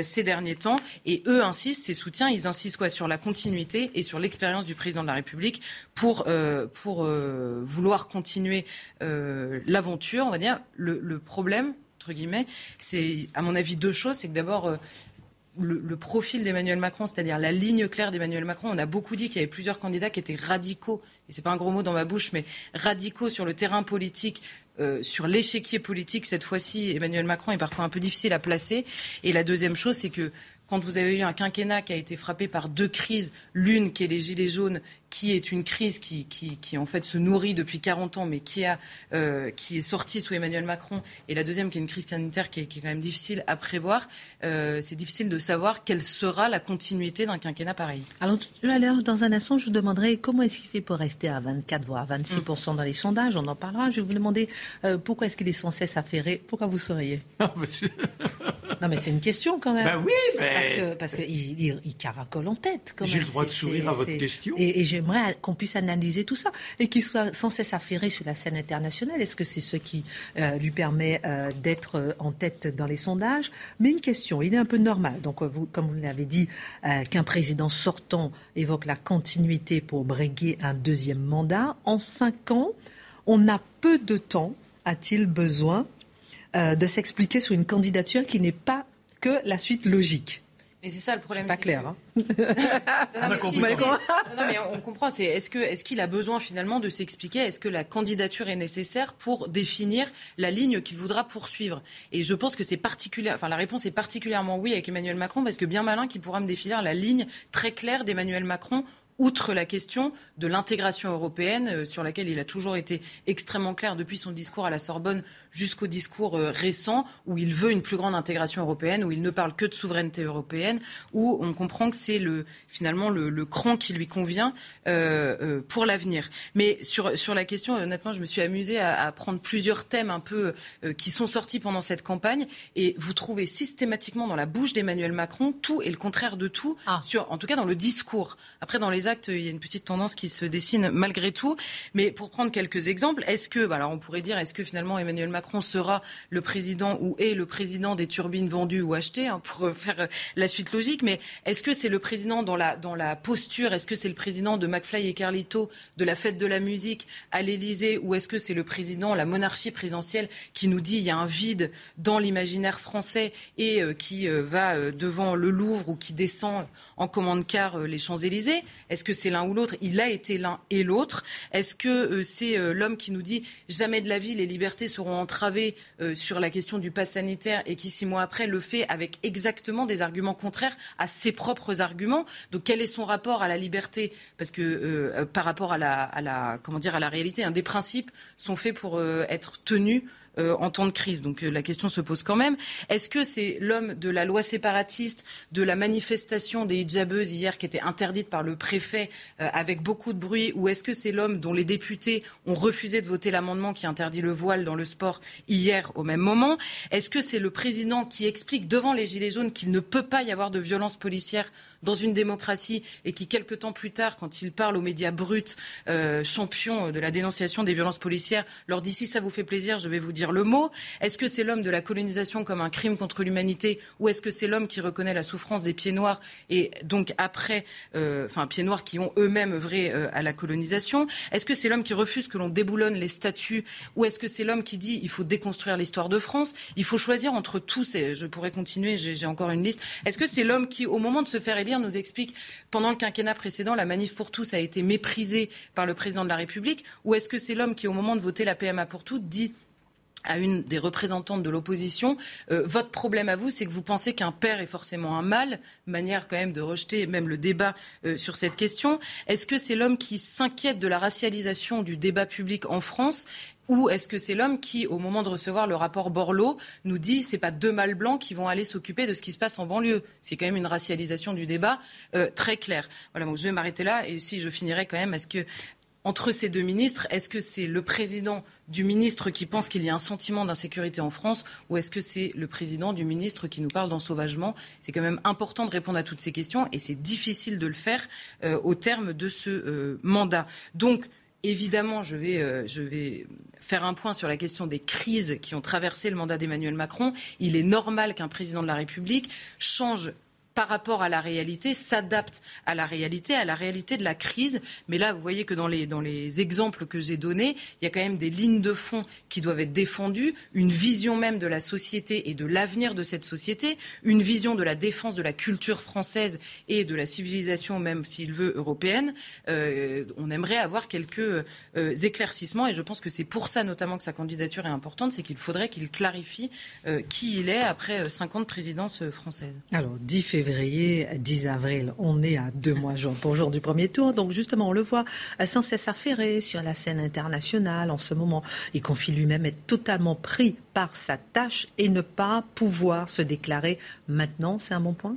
ces derniers temps. Et eux insistent, ces soutiens, ils insistent quoi? Sur la continuité et sur l'expérience du président de la République pour, pour vouloir continuer la aventure, on va dire, le, problème, entre guillemets, c'est, à mon avis, deux choses. C'est que d'abord, euh, le, profil d'Emmanuel Macron, c'est-à-dire la ligne claire d'Emmanuel Macron. On a beaucoup dit qu'il y avait plusieurs candidats qui étaient radicaux, et c'est pas un gros mot dans ma bouche, mais radicaux sur le terrain politique, euh, sur l'échiquier politique. Cette fois-ci, Emmanuel Macron est parfois un peu difficile à placer. Et la deuxième chose, c'est que quand vous avez eu un quinquennat qui a été frappé par deux crises, l'une qui est les gilets jaunes qui est une crise qui, qui, en fait se nourrit depuis 40 ans, mais qui, a, euh, qui est sortie sous Emmanuel Macron, et la deuxième qui est une crise sanitaire qui est, qui est quand même difficile à prévoir, euh, c'est difficile de savoir quelle sera la continuité d'un quinquennat pareil. Alors tout à l'heure, dans un instant, je vous demanderai comment est-ce qu'il fait pour rester à 24 voire 26 mm. dans les sondages. On en parlera. Je vais vous demander euh, pourquoi est-ce qu'il est sans cesse affairé. Pourquoi vous seriez *laughs* *laughs* Non, mais c'est une question quand même. Ben oui, mais parce qu'il il, caracole en tête. J'ai le droit de sourire à votre question. Et, et j'aimerais qu'on puisse analyser tout ça et qu'il soit sans cesse affairé sur la scène internationale. Est-ce que c'est ce qui euh, lui permet euh, d'être euh, en tête dans les sondages? Mais une question, il est un peu normal, donc comme vous l'avez dit, qu'un président sortant évoque la continuité pour briguer un deuxième mandat. En cinq ans, on a peu de temps, a-t-il besoin, de s'expliquer sur une candidature qui n'est pas que la suite logique? Mais c'est ça le problème. Pas clair. Hein. *laughs* non, mais *laughs* on comprend. C'est est-ce que est-ce qu'il a besoin finalement de s'expliquer? Est-ce que la candidature est nécessaire pour définir la ligne qu'il voudra poursuivre? Et je pense que c'est particulier. Enfin, la réponse est particulièrement oui avec Emmanuel Macron parce que bien malin qui pourra me définir la ligne très claire d'Emmanuel Macron outre la question de l'intégration européenne, euh, sur laquelle il a toujours été extrêmement clair depuis son discours à la Sorbonne jusqu'au discours euh, récent, où il veut une plus grande intégration européenne, où il ne parle que de souveraineté européenne, où on comprend que c'est le, finalement le, cran qui lui convient euh, pour l'avenir. Mais sur, sur la question, honnêtement, je me suis amusée à, prendre plusieurs thèmes un peu qui sont sortis pendant cette campagne, et vous trouvez systématiquement dans la bouche d'Emmanuel Macron tout et le contraire de tout, ah. sur, en tout cas dans le discours. Après, dans les il y a une petite tendance qui se dessine malgré tout. Mais pour prendre quelques exemples, est-ce que, bah, alors on pourrait dire, est-ce que finalement Emmanuel Macron sera le président ou est le président des turbines vendues ou achetées, hein, pour faire la suite logique, mais est-ce que c'est le président dans la, dans la posture, est-ce que c'est le président de McFly et Carlito, de la fête de la musique à l'Élysée, ou est-ce que c'est le président, la monarchie présidentielle qui nous dit il y a un vide dans l'imaginaire français et euh, qui euh, va euh, devant le Louvre ou qui descend en commande car les Champs-Élysées? Est-ce que c'est l'un ou l'autre? Il a été l'un et l'autre. Est-ce que euh, c'est euh, l'homme qui nous dit jamais de la vie les libertés seront entravées euh, sur la question du pass sanitaire et qui six mois après le fait avec exactement des arguments contraires à ses propres arguments? Donc quel est son rapport à la liberté? Parce que par rapport à la, à la, comment dire à la réalité, des principes sont faits pour être tenus euh, en temps de crise. Donc euh, la question se pose quand même. Est-ce que c'est l'homme de la loi séparatiste, de la manifestation des hijabeuses hier qui était interdite par le préfet euh, avec beaucoup de bruit, ou est-ce que c'est l'homme dont les députés ont refusé de voter l'amendement qui interdit le voile dans le sport hier au même moment? Est-ce que c'est le président qui explique devant les Gilets jaunes qu'il ne peut pas y avoir de violence policière dans une démocratie et qui, quelque temps plus tard, quand il parle aux médias bruts, euh, champions de la dénonciation des violences policières, leur dit si ça vous fait plaisir, je vais vous dire le mot. Est-ce que c'est l'homme de la colonisation comme un crime contre l'humanité ou est-ce que c'est l'homme qui reconnaît la souffrance des pieds noirs et donc après, euh, enfin pieds noirs qui ont eux-mêmes œuvré euh, à la colonisation? Est-ce que c'est l'homme qui refuse que l'on déboulonne les statues ou est-ce que c'est l'homme qui dit il faut déconstruire l'histoire de France? Il faut choisir entre tous et je pourrais continuer, j'ai encore une liste. Est-ce que c'est l'homme qui, au moment de se faire élire, nous explique pendant le quinquennat précédent, la manif pour tous a été méprisée par le président de la République Ou est-ce que c'est l'homme qui, au moment de voter la PMA pour tous, dit à une des représentantes de l'opposition, euh, votre problème à vous, c'est que vous pensez qu'un père est forcément un mâle, manière quand même de rejeter même le débat euh, sur cette question. Est-ce que c'est l'homme qui s'inquiète de la racialisation du débat public en France ou est-ce que c'est l'homme qui, au moment de recevoir le rapport Borloo, nous dit c'est pas deux mâles blancs qui vont aller s'occuper de ce qui se passe en banlieue? C'est quand même une racialisation du débat euh, très claire. Voilà, je vais m'arrêter là et si je finirai quand même, est-ce que entre ces deux ministres, est-ce que c'est le président du ministre qui pense qu'il y a un sentiment d'insécurité en France ou est-ce que c'est le président du ministre qui nous parle d'ensauvagement C'est quand même important de répondre à toutes ces questions et c'est difficile de le faire euh, au terme de ce euh, mandat. Donc, évidemment, euh, je vais faire un point sur la question des crises qui ont traversé le mandat d'Emmanuel Macron. Il est normal qu'un président de la République change par rapport à la réalité, s'adapte à la réalité, à la réalité de la crise. Mais là, vous voyez que dans les, dans les exemples que j'ai donnés, il y a quand même des lignes de fond qui doivent être défendues, une vision même de la société et de l'avenir de cette société, une vision de la défense de la culture française et de la civilisation, même s'il veut, européenne. Euh, on aimerait avoir quelques euh, éclaircissements et je pense que c'est pour ça notamment que sa candidature est importante, c'est qu'il faudrait qu'il clarifie euh, qui il est après 50 présidences françaises. Alors, 10 février, 10 avril. On est à deux mois jour pour jour du premier tour. Donc justement, on le voit sans cesse affairer sur la scène internationale en ce moment. Il confie lui-même être totalement pris par sa tâche et ne pas pouvoir se déclarer maintenant. C'est un bon point?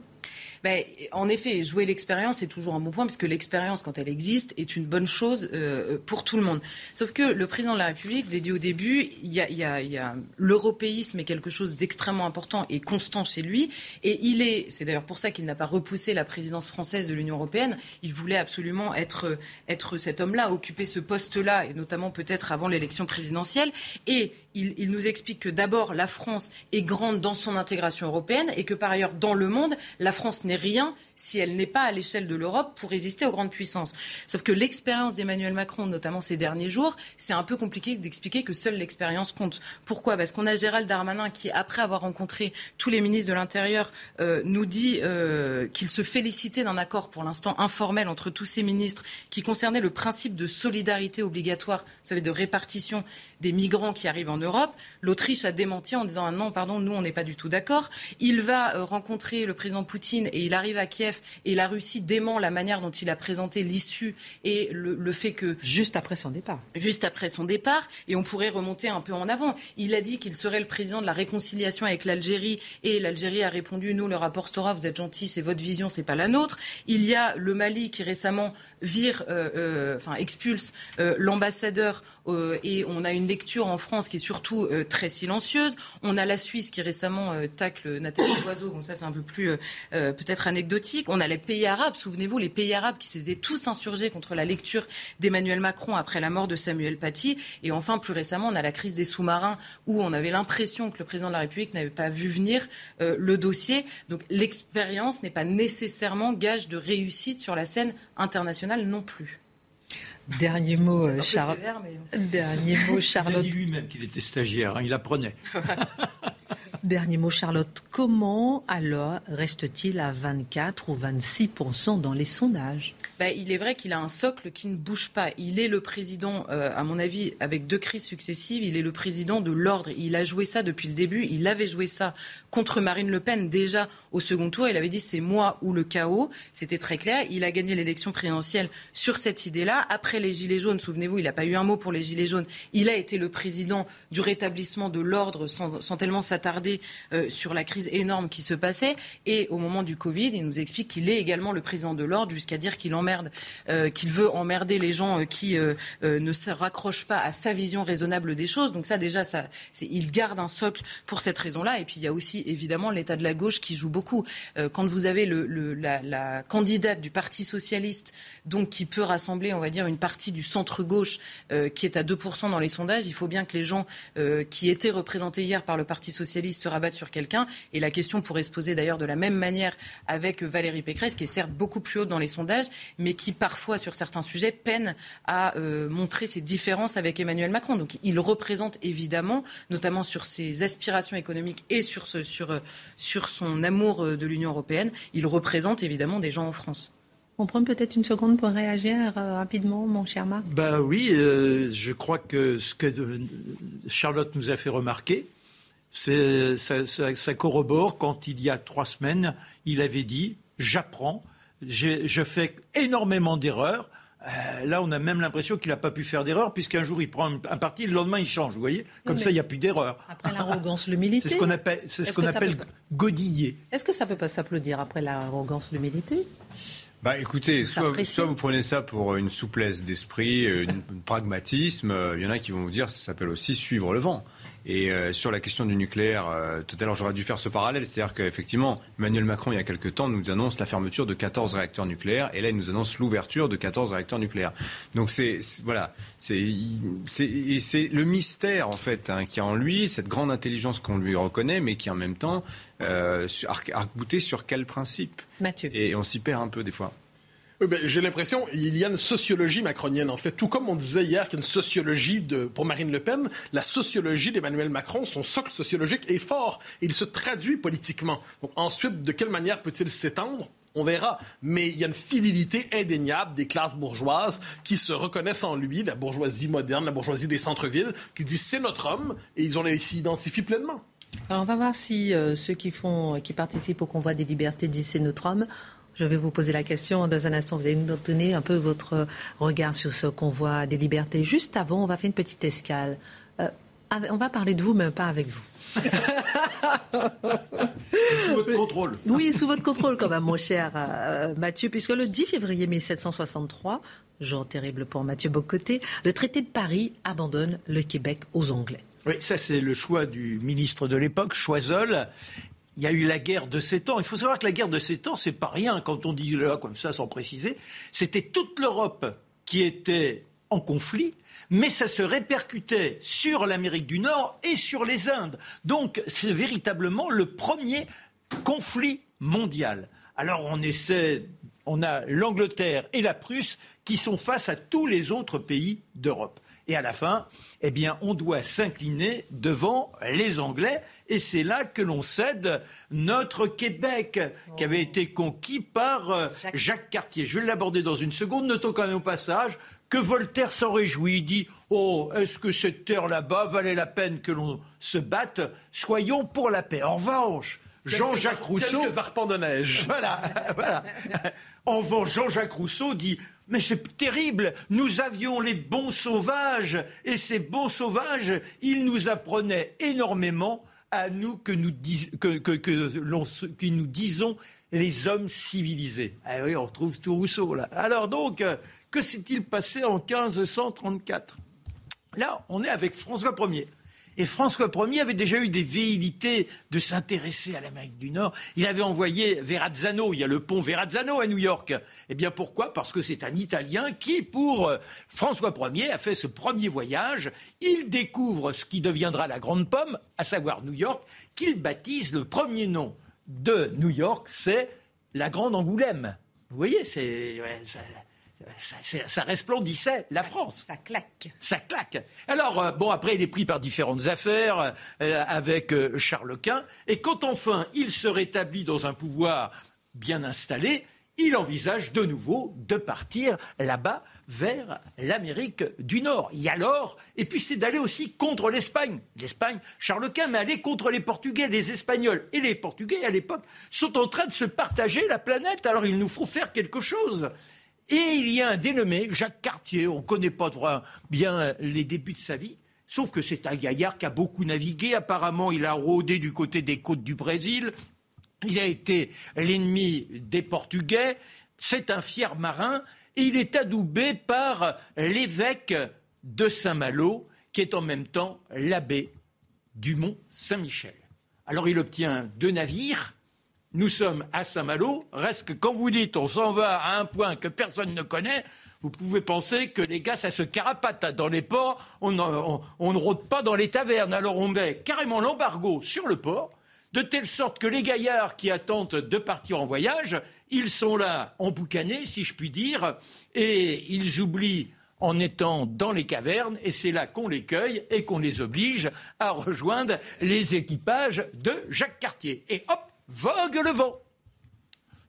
Ben, en effet, jouer l'expérience est toujours un bon point, parce que l'expérience, quand elle existe, est une bonne chose euh, pour tout le monde. Sauf que le président de la République, je l'ai dit au début, il y a, a l'européisme est quelque chose d'extrêmement important et constant chez lui. Et il est, c'est d'ailleurs pour ça qu'il n'a pas repoussé la présidence française de l'Union européenne. Il voulait absolument être, être cet homme-là, occuper ce poste-là, et notamment peut-être avant l'élection présidentielle. Et il, nous explique que d'abord, la France est grande dans son intégration européenne et que par ailleurs, dans le monde, la France n'est rien si elle n'est pas à l'échelle de l'Europe pour résister aux grandes puissances. Sauf que l'expérience d'Emmanuel Macron, notamment ces derniers jours, c'est un peu compliqué d'expliquer que seule l'expérience compte. Pourquoi? Parce qu'on a Gérald Darmanin qui, après avoir rencontré tous les ministres de l'Intérieur, euh, nous dit euh, qu'il se félicitait d'un accord pour l'instant informel entre tous ces ministres qui concernait le principe de solidarité obligatoire, vous savez, de répartition des migrants qui arrivent en Europe. L'Autriche a démenti en disant ah non, pardon, nous on n'est pas du tout d'accord. Il va euh, rencontrer le président Poutine et il arrive à Kiev et la Russie dément la manière dont il a présenté l'issue et le, fait que juste après son départ. Juste après son départ et on pourrait remonter un peu en avant. Il a dit qu'il serait le président de la réconciliation avec l'Algérie et l'Algérie a répondu nous le rapport Stora vous êtes gentil c'est votre vision c'est pas la nôtre. Il y a le Mali qui récemment vire euh, euh, enfin expulse l'ambassadeur et on a une lecture en France qui est surtout euh, très silencieuse. On a la Suisse qui récemment euh, tacle Nathalie Loiseau. Bon, ça, c'est un peu plus euh, peut-être anecdotique. On a les pays arabes. Souvenez-vous, les pays arabes qui s'étaient tous insurgés contre la lecture d'Emmanuel Macron après la mort de Samuel Paty. Et enfin, plus récemment, on a la crise des sous-marins où on avait l'impression que le président de la République n'avait pas vu venir le dossier. Donc, l'expérience n'est pas nécessairement gage de réussite sur la scène internationale non plus. Dernier mot, euh, Charles. Dernier mot, Charlotte. Il a dit lui-même qu'il était stagiaire, hein, il apprenait. *laughs* Dernier mot, Charlotte. Comment alors reste-t-il à 24 ou 26% dans les sondages? Bah, Il est vrai qu'il a un socle qui ne bouge pas. Il est le président, euh, à mon avis, avec deux crises successives, il est le président de l'ordre. Il a joué ça depuis le début. Il avait joué ça contre Marine Le Pen déjà au second tour. Il avait dit c'est moi ou le chaos. C'était très clair. Il a gagné l'élection présidentielle sur cette idée-là. Après les Gilets jaunes, souvenez-vous, il n'a pas eu un mot pour les Gilets jaunes. Il a été le président du rétablissement de l'ordre sans tellement s'attarder euh, sur la crise énorme qui se passait. Et au moment du Covid, il nous explique qu'il est également le président de l'ordre, jusqu'à dire qu'il emmerde, euh, qu'il veut emmerder les gens euh, qui ne se raccrochent pas à sa vision raisonnable des choses. Donc ça, déjà, ça, il garde un socle pour cette raison-là. Et puis il y a aussi évidemment l'état de la gauche qui joue beaucoup. quand vous avez la, candidate du Parti socialiste, donc qui peut rassembler, on va dire, une partie du centre gauche qui est à 2% dans les sondages, il faut bien que les gens qui étaient représentés hier par le Parti socialiste se rabattent sur quelqu'un. Et la question pourrait se poser d'ailleurs de la même manière avec Valérie Pécresse, qui est certes beaucoup plus haute dans les sondages, mais qui parfois, sur certains sujets, peine à euh, montrer ses différences avec Emmanuel Macron. Donc il représente évidemment, notamment sur ses aspirations économiques et sur, ce, sur, euh, sur son amour euh, de l'Union européenne, il représente évidemment des gens en France. On prend peut-être une seconde pour réagir rapidement, mon cher Marc. Ben oui, je crois que ce que Charlotte nous a fait remarquer, ça, ça, corrobore quand il y a trois semaines, il avait dit j'apprends, je fais énormément d'erreurs. Euh, là, on a même l'impression qu'il n'a pas pu faire d'erreur, puisqu'un jour il prend un, parti, le lendemain il change. Vous voyez Comme ça, il n'y a plus d'erreur. Après l'arrogance, l'humilité. *laughs* C'est ce qu'on appelle, c'est ce qu'on appelle godiller. Est-ce que ça ne peut pas s'applaudir après l'arrogance, l'humilité? Bah écoutez, soit, vous prenez ça pour une souplesse d'esprit, un pragmatisme. Euh, il y en a qui vont vous dire que ça s'appelle aussi suivre le vent. Et euh, sur la question du nucléaire, euh, tout à l'heure j'aurais dû faire ce parallèle, c'est-à-dire qu'effectivement, Emmanuel Macron, il y a quelques temps, nous annonce la fermeture de 14 réacteurs nucléaires, et là il nous annonce l'ouverture de 14 réacteurs nucléaires. Donc c'est voilà, c'est le mystère en fait hein, qui a en lui cette grande intelligence qu'on lui reconnaît, mais qui en même temps euh, arc sur quel principe? Mathieu. Et on s'y perd un peu des fois. Ben, j'ai l'impression qu'il y a une sociologie macronienne, en fait. Tout comme on disait hier qu'il y a une sociologie de, pour Marine Le Pen, la sociologie d'Emmanuel Macron, son socle sociologique est fort. Et il se traduit politiquement. Donc, ensuite, de quelle manière peut-il s'étendre? On verra. Mais il y a une fidélité indéniable des classes bourgeoises qui se reconnaissent en lui, la bourgeoisie moderne, la bourgeoisie des centres-villes, qui disent c'est notre homme et ils ont s'y identifient pleinement. Alors on va voir si euh, ceux qui font, qui participent au convoi des libertés disent c'est notre homme. Je vais vous poser la question dans un instant. Vous allez nous donner un peu votre regard sur ce convoi des libertés. Juste avant, on va faire une petite escale. Euh, on va parler de vous, mais pas avec vous. sous votre contrôle. Oui, sous votre contrôle quand même, mon cher euh, Mathieu, puisque le 10 février 1763, jour terrible pour Mathieu Bocoté, le traité de Paris abandonne le Québec aux Anglais. Oui, ça c'est le choix du ministre de l'époque, Choiseul, il y a eu la guerre de sept ans. Il faut savoir que la guerre de sept ans, c'est pas rien quand on dit là comme ça sans préciser. C'était toute l'Europe qui était en conflit, mais ça se répercutait sur l'Amérique du Nord et sur les Indes. Donc c'est véritablement le premier conflit mondial. Alors on essaie, on a l'Angleterre et la Prusse qui sont face à tous les autres pays d'Europe. Et à la fin, eh bien, on doit s'incliner devant les Anglais. Et c'est là que l'on cède notre Québec, qui avait été conquis par euh, Jacques. Cartier. Je vais l'aborder dans une seconde. Notons quand même au passage que Voltaire s'en réjouit. Il dit Oh, est-ce que cette terre là-bas valait la peine que l'on se batte? Soyons pour la paix. En revanche, Jean-Jacques Rousseau. Quelques arpents de neige. *laughs* Voilà, voilà. En revanche, Jean-Jacques Rousseau dit mais c'est terrible, nous avions les bons sauvages, et ces bons sauvages, ils nous apprenaient énormément à nous que nous, que, nous disons les hommes civilisés. Ah oui, on retrouve tout Rousseau là. Alors donc, euh, que s'est-il passé en 1534 Là, on est avec François Ier. Et François Ier avait déjà eu des véhilités de s'intéresser à l'Amérique du Nord. Il avait envoyé Verrazzano, il y a le pont Verrazzano à New York. Eh bien pourquoi? Parce que c'est un Italien qui, pour euh, François Ier, a fait ce premier voyage. Il découvre ce qui deviendra la Grande Pomme, à savoir New York, qu'il baptise le premier nom de New York, c'est la Grande Angoulême. Vous voyez, c'est resplendissait la France. Ça claque. Ça claque. Alors, euh, bon, après, il est pris par différentes affaires euh, avec euh, Charles Quint. Et quand enfin il se rétablit dans un pouvoir bien installé, il envisage de nouveau de partir là-bas vers l'Amérique du Nord. Et alors, et puis c'est d'aller aussi contre l'Espagne. L'Espagne, Charles Quint, mais aller contre les Portugais, les Espagnols et les Portugais à l'époque sont en train de se partager la planète. Alors il nous faut faire quelque chose. Et il y a un dénommé, Jacques Cartier, on ne connaît pas bien les débuts de sa vie, sauf que c'est un gaillard qui a beaucoup navigué. Apparemment, il a rôdé du côté des côtes du Brésil. Il a été l'ennemi des Portugais. C'est un fier marin. Et il est adoubé par l'évêque de Saint-Malo, qui est en même temps l'abbé du Mont Saint-Michel. Alors il obtient deux navires nous sommes à Saint-Malo. Reste que quand vous dites on s'en va à un point que personne ne connaît, vous pouvez penser que les gars, ça se carapate. Dans les ports, on, ne rôde pas dans les tavernes. Alors on met carrément l'embargo sur le port, de telle sorte que les gaillards qui attendent de partir en voyage, ils sont là emboucanés, si je puis dire, et ils oublient en étant dans les cavernes, et c'est là qu'on les cueille et qu'on les oblige à rejoindre les équipages de Jacques Cartier. Et hop, vogue le vent.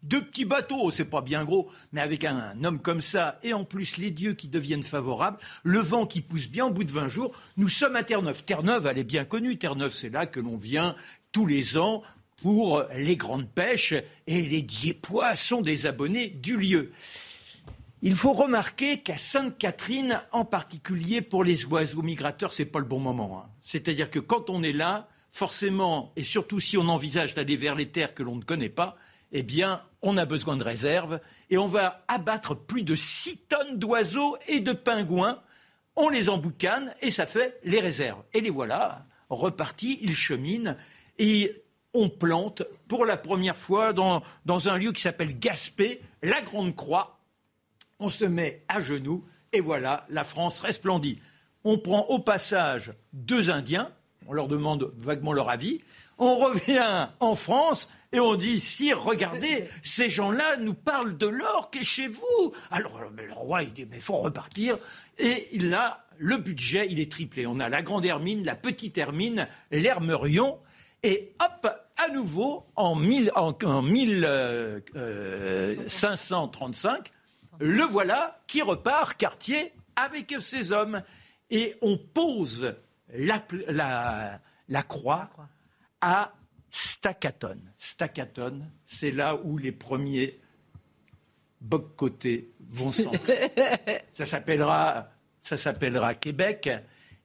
Deux petits bateaux, c'est pas bien gros, mais avec un, homme comme ça, et en plus les dieux qui deviennent favorables, le vent qui pousse bien au bout de 20 jours, nous sommes à Terre-Neuve. Terre-Neuve, elle est bien connue. Terre-Neuve, c'est là que l'on vient tous les ans pour les grandes pêches, et les Diepois sont des abonnés du lieu. Il faut remarquer qu'à Sainte-Catherine, en particulier pour les oiseaux migrateurs, c'est pas le bon moment. Hein. C'est-à-dire que quand on est là, forcément, et surtout si on envisage d'aller vers les terres que l'on ne connaît pas, eh bien, on a besoin de réserves et on va abattre plus de 6 tonnes d'oiseaux et de pingouins. On les emboucane et ça fait les réserves. Et les voilà, repartis, ils cheminent et on plante pour la première fois dans, dans un lieu qui s'appelle Gaspé, la Grande Croix. On se met à genoux et voilà, la France resplendit. On prend au passage deux Indiens, on leur demande vaguement leur avis. On revient en France et on dit si, regardez, ces gens-là nous parlent de l'or qui est chez vous. Alors le roi, il dit mais faut repartir. Et a le budget, il est triplé. On a la grande Hermine, la petite Hermine, l'Hermerion. Et hop, à nouveau, en, 1535, le voilà qui repart, quartier, avec ses hommes. Et on pose la, la, croix à Staccaton. Staccaton, c'est là où les premiers boc-côtés vont *laughs* ça s'appellera, ça s'appellera Québec.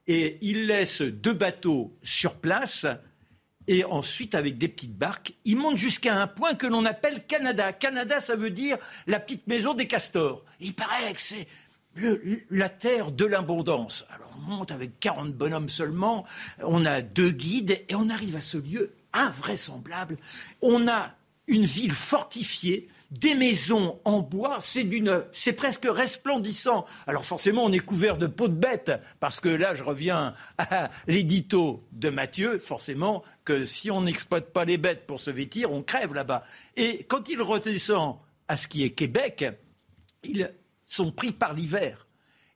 Et il laisse deux bateaux sur place. Et ensuite, avec des petites barques, il monte jusqu'à un point que l'on appelle Canada. Canada, ça veut dire la petite maison des castors. Il paraît que c'est la terre de l'abondance. Alors on monte avec 40 bonhommes seulement, on a deux guides et on arrive à ce lieu invraisemblable. On a une ville fortifiée, des maisons en bois, c'est c'est presque resplendissant. Alors forcément, on est couvert de peau de bête, parce que là, je reviens à l'édito de Mathieu, forcément que si on n'exploite pas les bêtes pour se vêtir, on crève là-bas. Et quand il redescend à ce qui est Québec, il sont pris par l'hiver.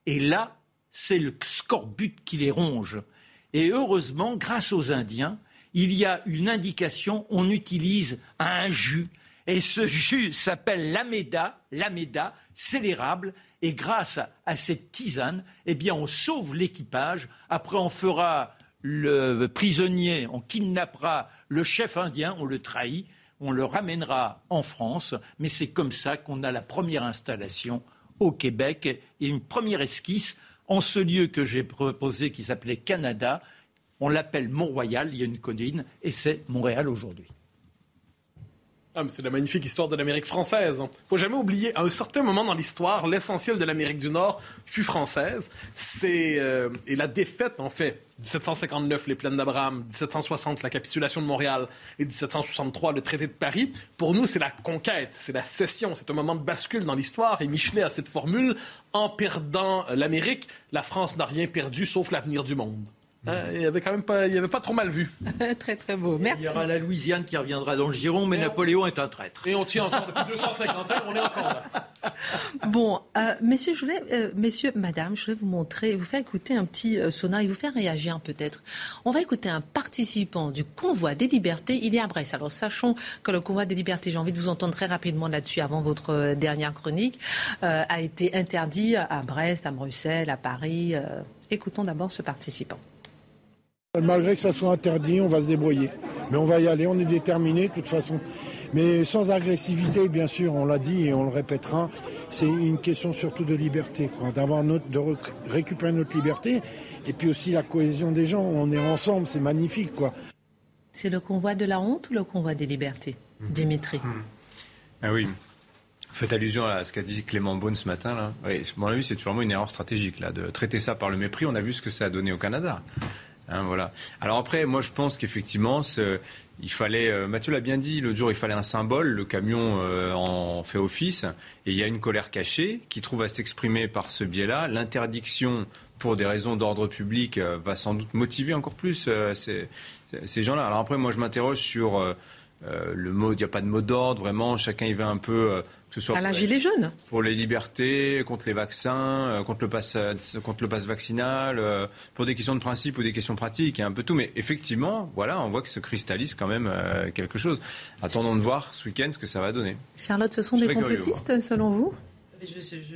Et là, c'est le scorbut qui les ronge. Et heureusement, grâce aux Indiens, il y a une indication, on utilise un jus. Et ce jus s'appelle l'améda, l'améda, c'est l'érable. Et grâce à, cette tisane, eh bien, on sauve l'équipage. Après, on fera le prisonnier, on kidnappera le chef indien, on le trahit, on le ramènera en France. Mais c'est comme ça qu'on a la première installation au Québec et une première esquisse en ce lieu que j'ai proposé qui s'appelait Canada. On l'appelle Mont-Royal, il y a une colline, et c'est Montréal aujourd'hui. Ah, c'est la magnifique histoire de l'Amérique française. Il hein. faut jamais oublier, à un certain moment dans l'histoire, l'essentiel de l'Amérique du Nord fut française. C'est euh, et la défaite, en fait, 1759, les plaines d'Abraham, 1760, la capitulation de Montréal et 1763, le traité de Paris. Pour nous, c'est la conquête, c'est la cession, c'est un moment de bascule dans l'histoire. Et Michelet a cette formule en perdant l'Amérique, la France n'a rien perdu sauf l'avenir du monde. Hein, il n'y avait quand même pas, il avait pas trop mal vu. *laughs* très très beau. Merci. Il y aura la Louisiane qui reviendra dans le giron, mais Napoléon est un traître. Et on tient encore depuis *laughs* 250 ans, on est encore là. *laughs* Bon, euh, messieurs, je voulais, euh, messieurs, madame, je voulais vous montrer, vous faire écouter un petit euh, sonore et vous faire réagir peut-être. On va écouter un participant du convoi des libertés. Il est à Brest. Alors sachons que le convoi des libertés, j'ai envie de vous entendre très rapidement là-dessus avant votre dernière chronique, a été interdit à Brest, à Bruxelles, à Paris. écoutons d'abord ce participant. Malgré que ça soit interdit, on va se débrouiller. Mais on va y aller, on est déterminé de toute façon. Mais sans agressivité, bien sûr, on l'a dit et on le répétera, c'est une question surtout de liberté, d'avoir de récupérer notre liberté et puis aussi la cohésion des gens. On est ensemble, c'est magnifique, quoi. C'est le convoi de la honte ou le convoi des libertés, mmh. Dimitri mmh. Ah oui. Faites allusion à ce qu'a dit Clément Beaune ce matin. Là. Oui, à mon avis, c'est vraiment une erreur stratégique là, de traiter ça par le mépris. On a vu ce que ça a donné au Canada. Hein, voilà. Alors après, moi je pense qu'effectivement, il fallait, euh, Mathieu l'a bien dit, l'autre jour, il fallait un symbole, le camion euh, en fait office, et il y a une colère cachée qui trouve à s'exprimer par ce biais-là. L'interdiction, pour des raisons d'ordre public, euh, va sans doute motiver encore plus ces, ces gens-là. Alors après, moi je m'interroge sur euh, le mot, il n'y a pas de mot d'ordre, vraiment, chacun y va un peu, euh, que ce soit pour, gilet jaune. pour les libertés, contre les vaccins, euh, contre, le pass, contre le pass vaccinal, pour des questions de principe ou des questions pratiques, il y a un peu tout. Mais effectivement, voilà, on voit que se cristallise quand même quelque chose. Attendons de voir ce week-end ce que ça va donner. Charlotte, ce sont des complotistes, selon vous?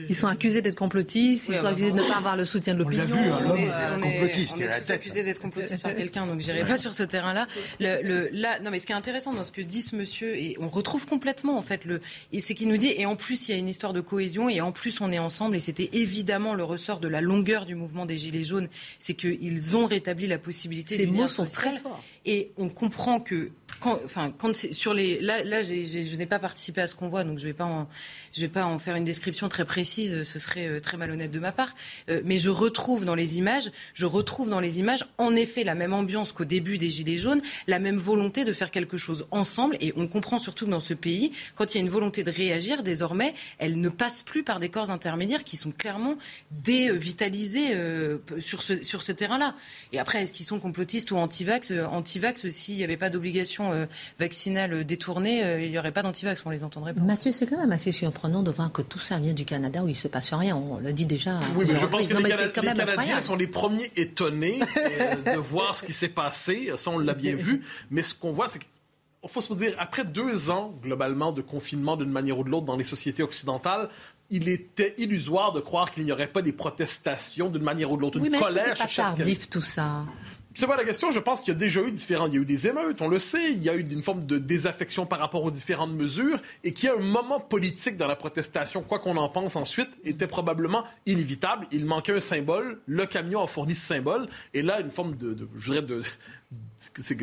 Ils sont accusés d'être complotistes, ils sont accusés de ne pas avoir le soutien de l'opinion. On l'a vu, hein, l'homme complotiste. On est, tous accusés d'être complotistes par quelqu'un, donc j'irai pas sur ce terrain-là. Le, là, non, mais ce qui est intéressant dans ce que dit ce monsieur, et on retrouve complètement en fait le, et c'est qu'il nous dit, et en plus il y a une histoire de cohésion, et en plus on est ensemble, et c'était évidemment le ressort de la longueur du mouvement des Gilets jaunes, c'est qu'ils ont rétabli la possibilité. Ces mots sont très forts. Et on comprend que enfin, quand sur les, là, là je n'ai pas participé à ce convoi, donc je vais pas en, vais pas en faire une description très précise, ce serait euh, très malhonnête de ma part. Euh, mais je retrouve dans les images, je retrouve dans les images, en effet, la même ambiance qu'au début des Gilets jaunes, la même volonté de faire quelque chose ensemble. Et on comprend surtout que dans ce pays, quand il y a une volonté de réagir, désormais, elle ne passe plus par des corps intermédiaires qui sont clairement dévitalisés euh, sur ce, sur ce terrain-là. Et après, est-ce qu'ils sont complotistes ou anti-vax Anti-vax, s'il n'y avait pas d'obligation euh, vaccinale détournée, euh, il n'y aurait pas d'antivax, on les entendrait pas. Mathieu, c'est quand même assez surprenant de voir que tout ça vient du Canada où il ne se passe rien. On le dit déjà. Oui, mais je pense que les, Canadiens sont les premiers étonnés euh, de *laughs* voir ce qui s'est passé. Ça, on l'a bien vu. Mais ce qu'on voit, c'est qu'il faut se dire, après deux ans, globalement, de confinement d'une manière ou de l'autre dans les sociétés occidentales, il était illusoire de croire qu'il n'y aurait pas des protestations d'une manière ou de l'autre, une oui, mais colère. C'est pas tardif tout ça? C'est pas la question. Je pense qu'il y a déjà eu différents. Il y a eu des émeutes, on le sait. Il y a eu une forme de désaffection par rapport aux différentes mesures et qu'il y a un moment politique dans la protestation, quoi qu'on en pense ensuite, était probablement inévitable. Il manquait un symbole. Le camion a fourni ce symbole. Et là, une forme de, je dirais, de, c'est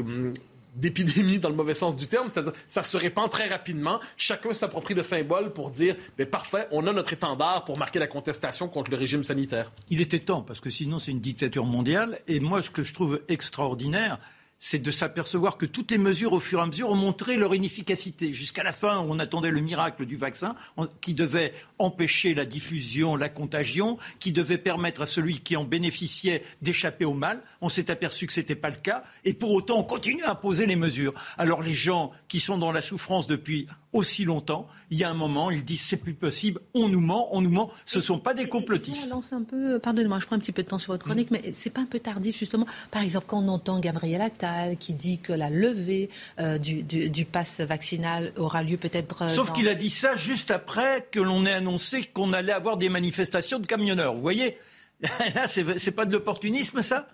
d'épidémie dans le mauvais sens du terme, c'est-à-dire ça se répand très rapidement. Chacun s'approprie le symbole pour dire, mais parfait, on a notre étendard pour marquer la contestation contre le régime sanitaire. Il était temps, parce que sinon c'est une dictature mondiale. Et moi, ce que je trouve extraordinaire, c'est de s'apercevoir que toutes les mesures, au fur et à mesure, ont montré leur inefficacité. Jusqu'à la fin, on attendait le miracle du vaccin qui devait empêcher la diffusion, la contagion, qui devait permettre à celui qui en bénéficiait d'échapper au mal. On s'est aperçu que ce n'était pas le cas. Et pour autant, on continue à imposer les mesures. Alors les gens qui sont dans la souffrance depuis aussi longtemps, il y a un moment, ils disent c'est plus possible, on nous ment, on nous ment. Ce ne sont pas des complotistes. lance un peu, pardonnez-moi, je prends un petit peu de temps sur votre chronique, mais c'est pas un peu tardif justement. Par exemple, quand on entend Gabriel Attal qui dit que la levée euh, du, du, pass vaccinal aura lieu peut-être. Euh, Sauf qu'il a dit ça juste après que l'on ait annoncé qu'on allait avoir des manifestations de camionneurs. Vous voyez? *laughs* Là, c'est pas de l'opportunisme, ça?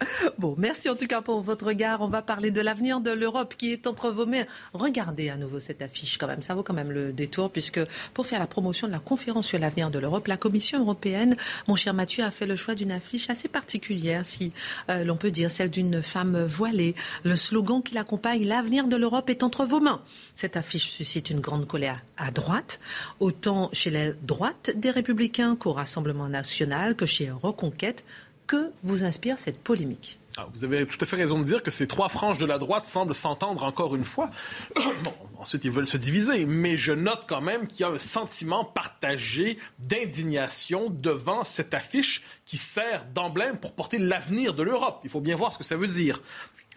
*laughs* Bon, merci en tout cas pour votre regard. On va parler de l'avenir de l'Europe qui est entre vos mains. Regardez à nouveau cette affiche quand même. Ça vaut quand même le détour puisque pour faire la promotion de la conférence sur l'avenir de l'Europe, la Commission européenne, mon cher Mathieu, a fait le choix d'une affiche assez particulière, si euh, l'on peut dire, celle d'une femme voilée. Le slogan qui l'accompagne, l'avenir de l'Europe est entre vos mains. Cette affiche suscite une grande colère à droite, autant chez la droite des républicains qu'au Rassemblement national, que chez Reconquête que vous inspire cette polémique Ah, vous avez tout à fait raison de dire que ces trois franges de la droite semblent s'entendre encore une fois. *coughs* bon, ensuite, ils veulent se diviser, mais je note quand même qu'il y a un sentiment partagé d'indignation devant cette affiche qui sert d'emblème pour porter l'avenir de l'Europe. Il faut bien voir ce que ça veut dire.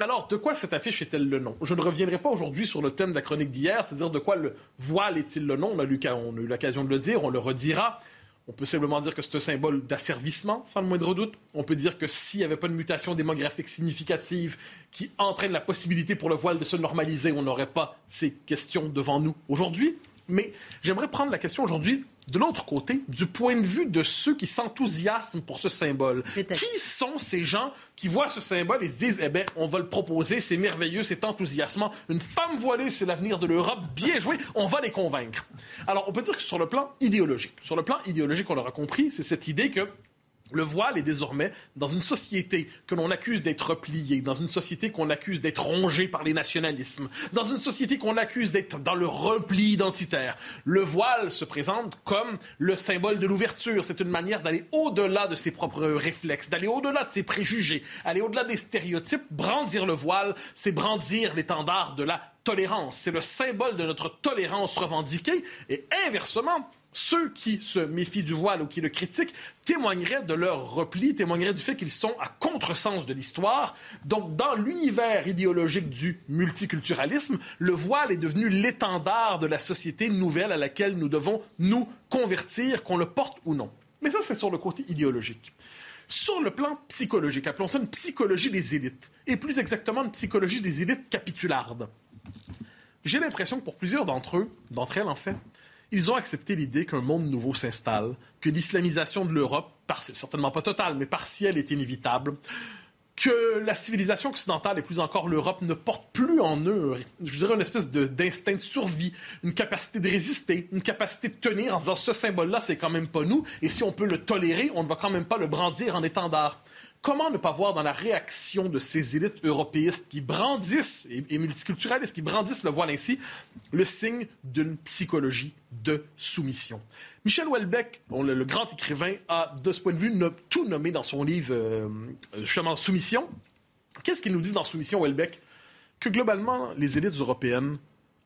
Alors, de quoi cette affiche est-elle le nom? Je ne reviendrai pas aujourd'hui sur le thème de la chronique d'hier, c'est-à-dire de quoi le voile est-il le nom? On a eu l'occasion de le dire, on le redira. On peut simplement dire que c'est un symbole d'asservissement, sans le moindre doute. On peut dire que s'il n'y avait pas de mutation démographique significative qui entraîne la possibilité pour le voile de se normaliser, on n'aurait pas ces questions devant nous aujourd'hui. Mais j'aimerais prendre la question aujourd'hui de l'autre côté, du point de vue de ceux qui s'enthousiasment pour ce symbole. Qui sont ces gens qui voient ce symbole et se disent, eh bien, on va le proposer, c'est merveilleux, c'est enthousiasmant. Une femme voilée, c'est l'avenir de l'Europe, bien joué, on va les convaincre. Alors, on peut dire que sur le plan idéologique, sur le plan idéologique, on l'aura compris, c'est cette idée que le voile est désormais dans une société que l'on accuse d'être repliée, dans une société qu'on accuse d'être rongée par les nationalismes, dans une société qu'on accuse d'être dans le repli identitaire. Le voile se présente comme le symbole de l'ouverture. C'est une manière d'aller au-delà de ses propres réflexes, d'aller au-delà de ses préjugés, aller au-delà des stéréotypes. Brandir le voile, c'est brandir l'étendard de la tolérance. C'est le symbole de notre tolérance revendiquée. Et inversement, ceux qui se méfient du voile ou qui le critiquent témoigneraient de leur repli, témoigneraient du fait qu'ils sont à contresens de l'histoire. Donc, dans l'univers idéologique du multiculturalisme, le voile est devenu l'étendard de la société nouvelle à laquelle nous devons nous convertir, qu'on le porte ou non. Mais ça, c'est sur le côté idéologique. Sur le plan psychologique, appelons ça une psychologie des élites, et plus exactement une psychologie des élites capitulardes. J'ai l'impression que pour plusieurs d'entre eux, d'entre elles en fait, ils ont accepté l'idée qu'un monde nouveau s'installe, que l'islamisation de l'Europe, certainement pas totale, mais partielle, est inévitable, que la civilisation occidentale et plus encore l'Europe ne porte plus en eux, je dirais, une espèce d'instinct de, survie, une capacité de résister, une capacité de tenir en disant ce symbole-là, c'est quand même pas nous, et si on peut le tolérer, on ne va quand même pas le brandir en étendard. Comment ne pas voir dans la réaction de ces élites européistes qui brandissent, et, multiculturalistes, qui brandissent le voile ainsi, le signe d'une psychologie de soumission? Michel Houellebecq, le, grand écrivain, a, de ce point de vue, tout nommé dans son livre, euh, justement, Soumission. Qu'est-ce qu'il nous dit dans Soumission, Houellebecq? Que globalement, les élites européennes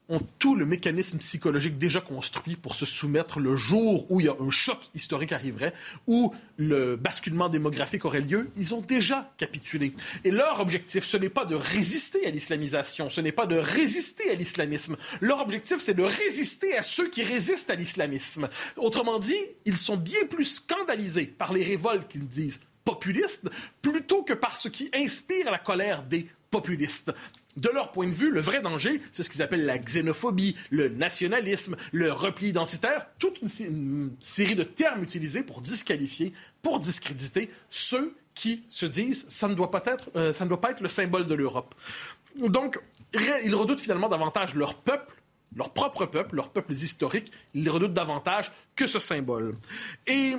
ont tout le mécanisme psychologique déjà construit pour se soumettre le jour où il y a un choc historique arriverait, où le basculement démographique aurait lieu, ils ont déjà capitulé. Et leur objectif, ce n'est pas de résister à l'islamisation, ce n'est pas de résister à l'islamisme. Leur objectif, c'est de résister à ceux qui résistent à l'islamisme. Autrement dit, ils sont bien plus scandalisés par les révoltes qu'ils disent populistes plutôt que par ce qui inspire la colère des populistes de leur point de vue, le vrai danger, c'est ce qu'ils appellent la xénophobie, le nationalisme, le repli identitaire, toute une, série de termes utilisés pour disqualifier, pour discréditer ceux qui se disent ça ne doit pas être, euh, ça ne doit pas être le symbole de l'Europe. Donc, ils redoutent finalement davantage leur peuple, leur propre peuple, leurs peuples historiques, ils redoutent davantage que ce symbole. Et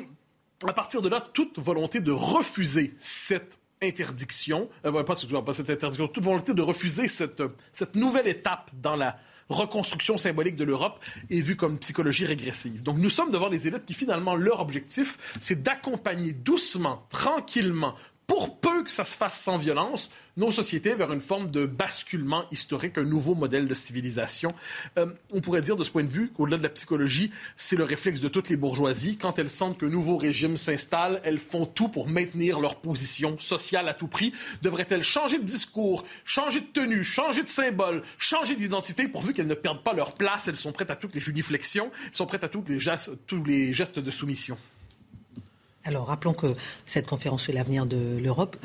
à partir de là, toute volonté de refuser cette interdiction, euh, pas, cette interdiction, toute volonté de refuser cette, cette nouvelle étape dans la reconstruction symbolique de l'Europe est vue comme psychologie régressive. Donc nous sommes devant des élites qui finalement leur objectif, c'est d'accompagner doucement, tranquillement, pour peu que ça se fasse sans violence, nos sociétés vers une forme de basculement historique, un nouveau modèle de civilisation. Euh, on pourrait dire de ce point de vue qu'au-delà de la psychologie, c'est le réflexe de toutes les bourgeoisies. Quand elles sentent qu'un nouveau régime s'installe, elles font tout pour maintenir leur position sociale à tout prix. Devraient-elles changer de discours, changer de tenue, changer de symbole, changer d'identité, pourvu qu'elles ne perdent pas leur place? Elles sont prêtes à toutes les judiflexions, elles sont prêtes à tous les gestes de soumission. Alors rappelons que cette conférence sur l'avenir de l'Europe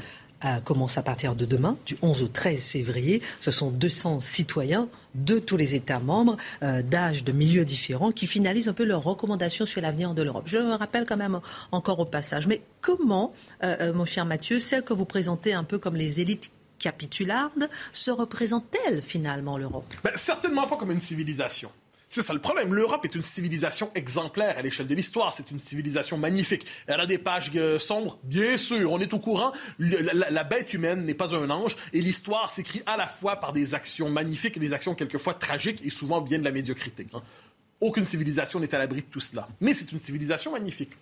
euh, commence à partir de demain, du 11 au 13 février. Ce sont 200 citoyens de tous les États membres, euh, d'âges, de milieux différents, qui finalisent un peu leurs recommandations sur l'avenir de l'Europe. Je me rappelle quand même encore au passage. Mais comment, euh, mon cher Mathieu, celles que vous présentez un peu comme les élites capitulardes, se représentent-elles finalement l'Europe? Ben, Certainement pas comme une civilisation. C'est ça le problème. L'Europe est une civilisation exemplaire à l'échelle de l'histoire. C'est une civilisation magnifique. Elle a des pages euh, sombres, bien sûr. On est au courant. La, bête humaine n'est pas un ange. Et l'histoire s'écrit à la fois par des actions magnifiques et des actions quelquefois tragiques et souvent bien de la médiocrité. Hein. Aucune civilisation n'est à l'abri de tout cela. Mais c'est une civilisation magnifique.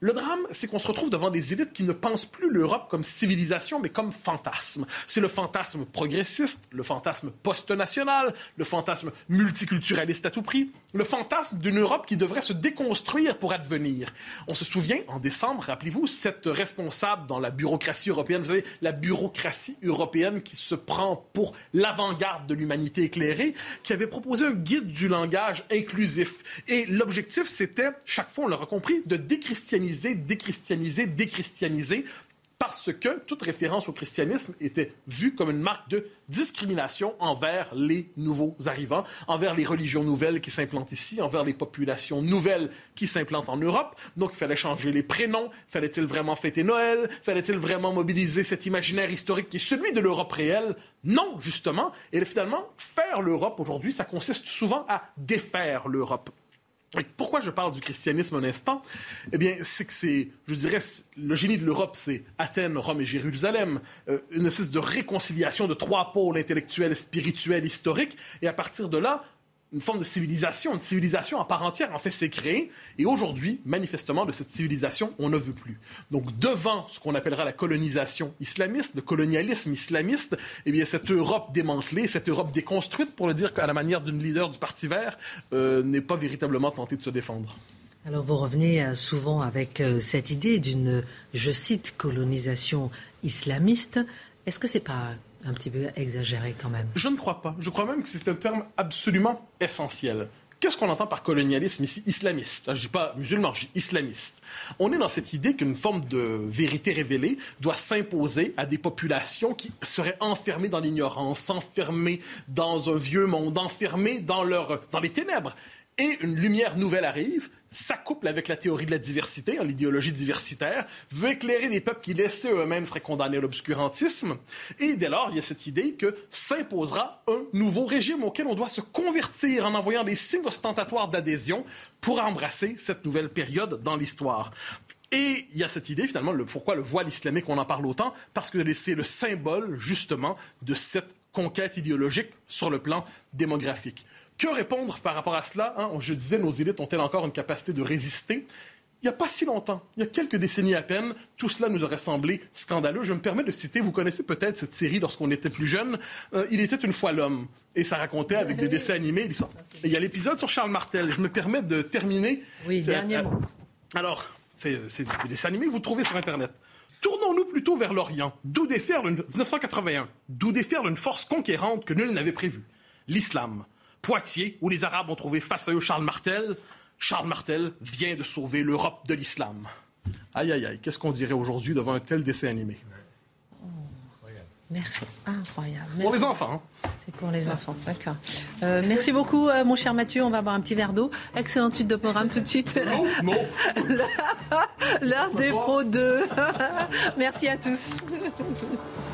Le drame, c'est qu'on se retrouve devant des élites qui ne pensent plus l'Europe comme civilisation, mais comme fantasme. C'est le fantasme progressiste, le fantasme post-national, le fantasme multiculturaliste à tout prix, le fantasme d'une Europe qui devrait se déconstruire pour advenir. On se souvient, en décembre, rappelez-vous, cette responsable dans la bureaucratie européenne, vous savez, la bureaucratie européenne qui se prend pour l'avant-garde de l'humanité éclairée, qui avait proposé un guide du langage inclusif. Et l'objectif, c'était, chaque fois, on l'aura compris, de déchristianiser déchristianiser, déchristianiser, parce que toute référence au christianisme était vue comme une marque de discrimination envers les nouveaux arrivants, envers les religions nouvelles qui s'implantent ici, envers les populations nouvelles qui s'implantent en Europe. Donc il fallait changer les prénoms, fallait-il vraiment fêter Noël, fallait-il vraiment mobiliser cet imaginaire historique qui est celui de l'Europe réelle? Non, justement. Et finalement, faire l'Europe aujourd'hui, ça consiste souvent à défaire l'Europe. Pourquoi je parle du christianisme un instant? Eh bien, c'est que c'est, je dirais, le génie de l'Europe, c'est Athènes, Rome et Jérusalem, euh, une espèce de réconciliation de trois pôles intellectuels, spirituels, historiques, et à partir de là, une forme de civilisation, une civilisation à part entière en fait s'est créée. Et aujourd'hui, manifestement, de cette civilisation, on ne veut plus. Donc devant ce qu'on appellera la colonisation islamiste, le colonialisme islamiste, eh bien cette Europe démantelée, cette Europe déconstruite, pour le dire à la manière d'une leader du Parti vert, euh, n'est pas véritablement tentée de se défendre. Alors vous revenez euh, souvent avec euh, cette idée d'une, je cite, colonisation islamiste. Est-ce que c'est pas un petit peu exagéré quand même. Je ne crois pas. Je crois même que c'est un terme absolument essentiel. Qu'est-ce qu'on entend par colonialisme ici Islamiste? Je ne dis pas musulman, je dis islamiste. On est dans cette idée qu'une forme de vérité révélée doit s'imposer à des populations qui seraient enfermées dans l'ignorance, enfermées dans un vieux monde, enfermées dans, dans les ténèbres. Et une lumière nouvelle arrive, s'accouple avec la théorie de la diversité, hein, l'idéologie diversitaire, veut éclairer des peuples qui laissés eux-mêmes seraient condamnés à l'obscurantisme. Et dès lors, il y a cette idée que s'imposera un nouveau régime auquel on doit se convertir en envoyant des signes ostentatoires d'adhésion pour embrasser cette nouvelle période dans l'histoire. Et il y a cette idée, finalement, le, pourquoi le voile islamique, on en parle autant, parce que c'est le symbole, justement, de cette conquête idéologique sur le plan démographique. Que répondre par rapport à cela hein? Je disais, nos élites ont-elles encore une capacité de résister? Il n'y a pas si longtemps, il y a quelques décennies à peine, tout cela nous aurait semblé scandaleux. Je me permets de citer, vous connaissez peut-être cette série lorsqu'on était plus jeune, euh, Il était une fois l'homme, et ça racontait avec des dessins animés. il y a l'épisode sur Charles Martel. Je me permets de terminer. Oui, dernier mot. Alors, c'est des dessins animés que vous trouvez sur Internet. Tournons-nous plutôt vers l'Orient, d'où déferle 1981, d'où déferle une force conquérante que nul n'avait prévue, l'islam. Poitiers, où les Arabes ont trouvé face à eux Charles Martel. Charles Martel vient de sauver l'Europe de l'islam. Aïe, aïe, aïe, qu'est-ce qu'on dirait aujourd'hui devant un tel dessin animé? Merci, incroyable. Pour les enfants. Hein. C'est pour les enfants, d'accord. Euh, merci beaucoup, euh, mon cher Mathieu. On va boire un petit verre d'eau. Excellente suite de programme tout de suite. Non, non. *laughs* L'heure des pros 2. *laughs* merci à tous. *laughs*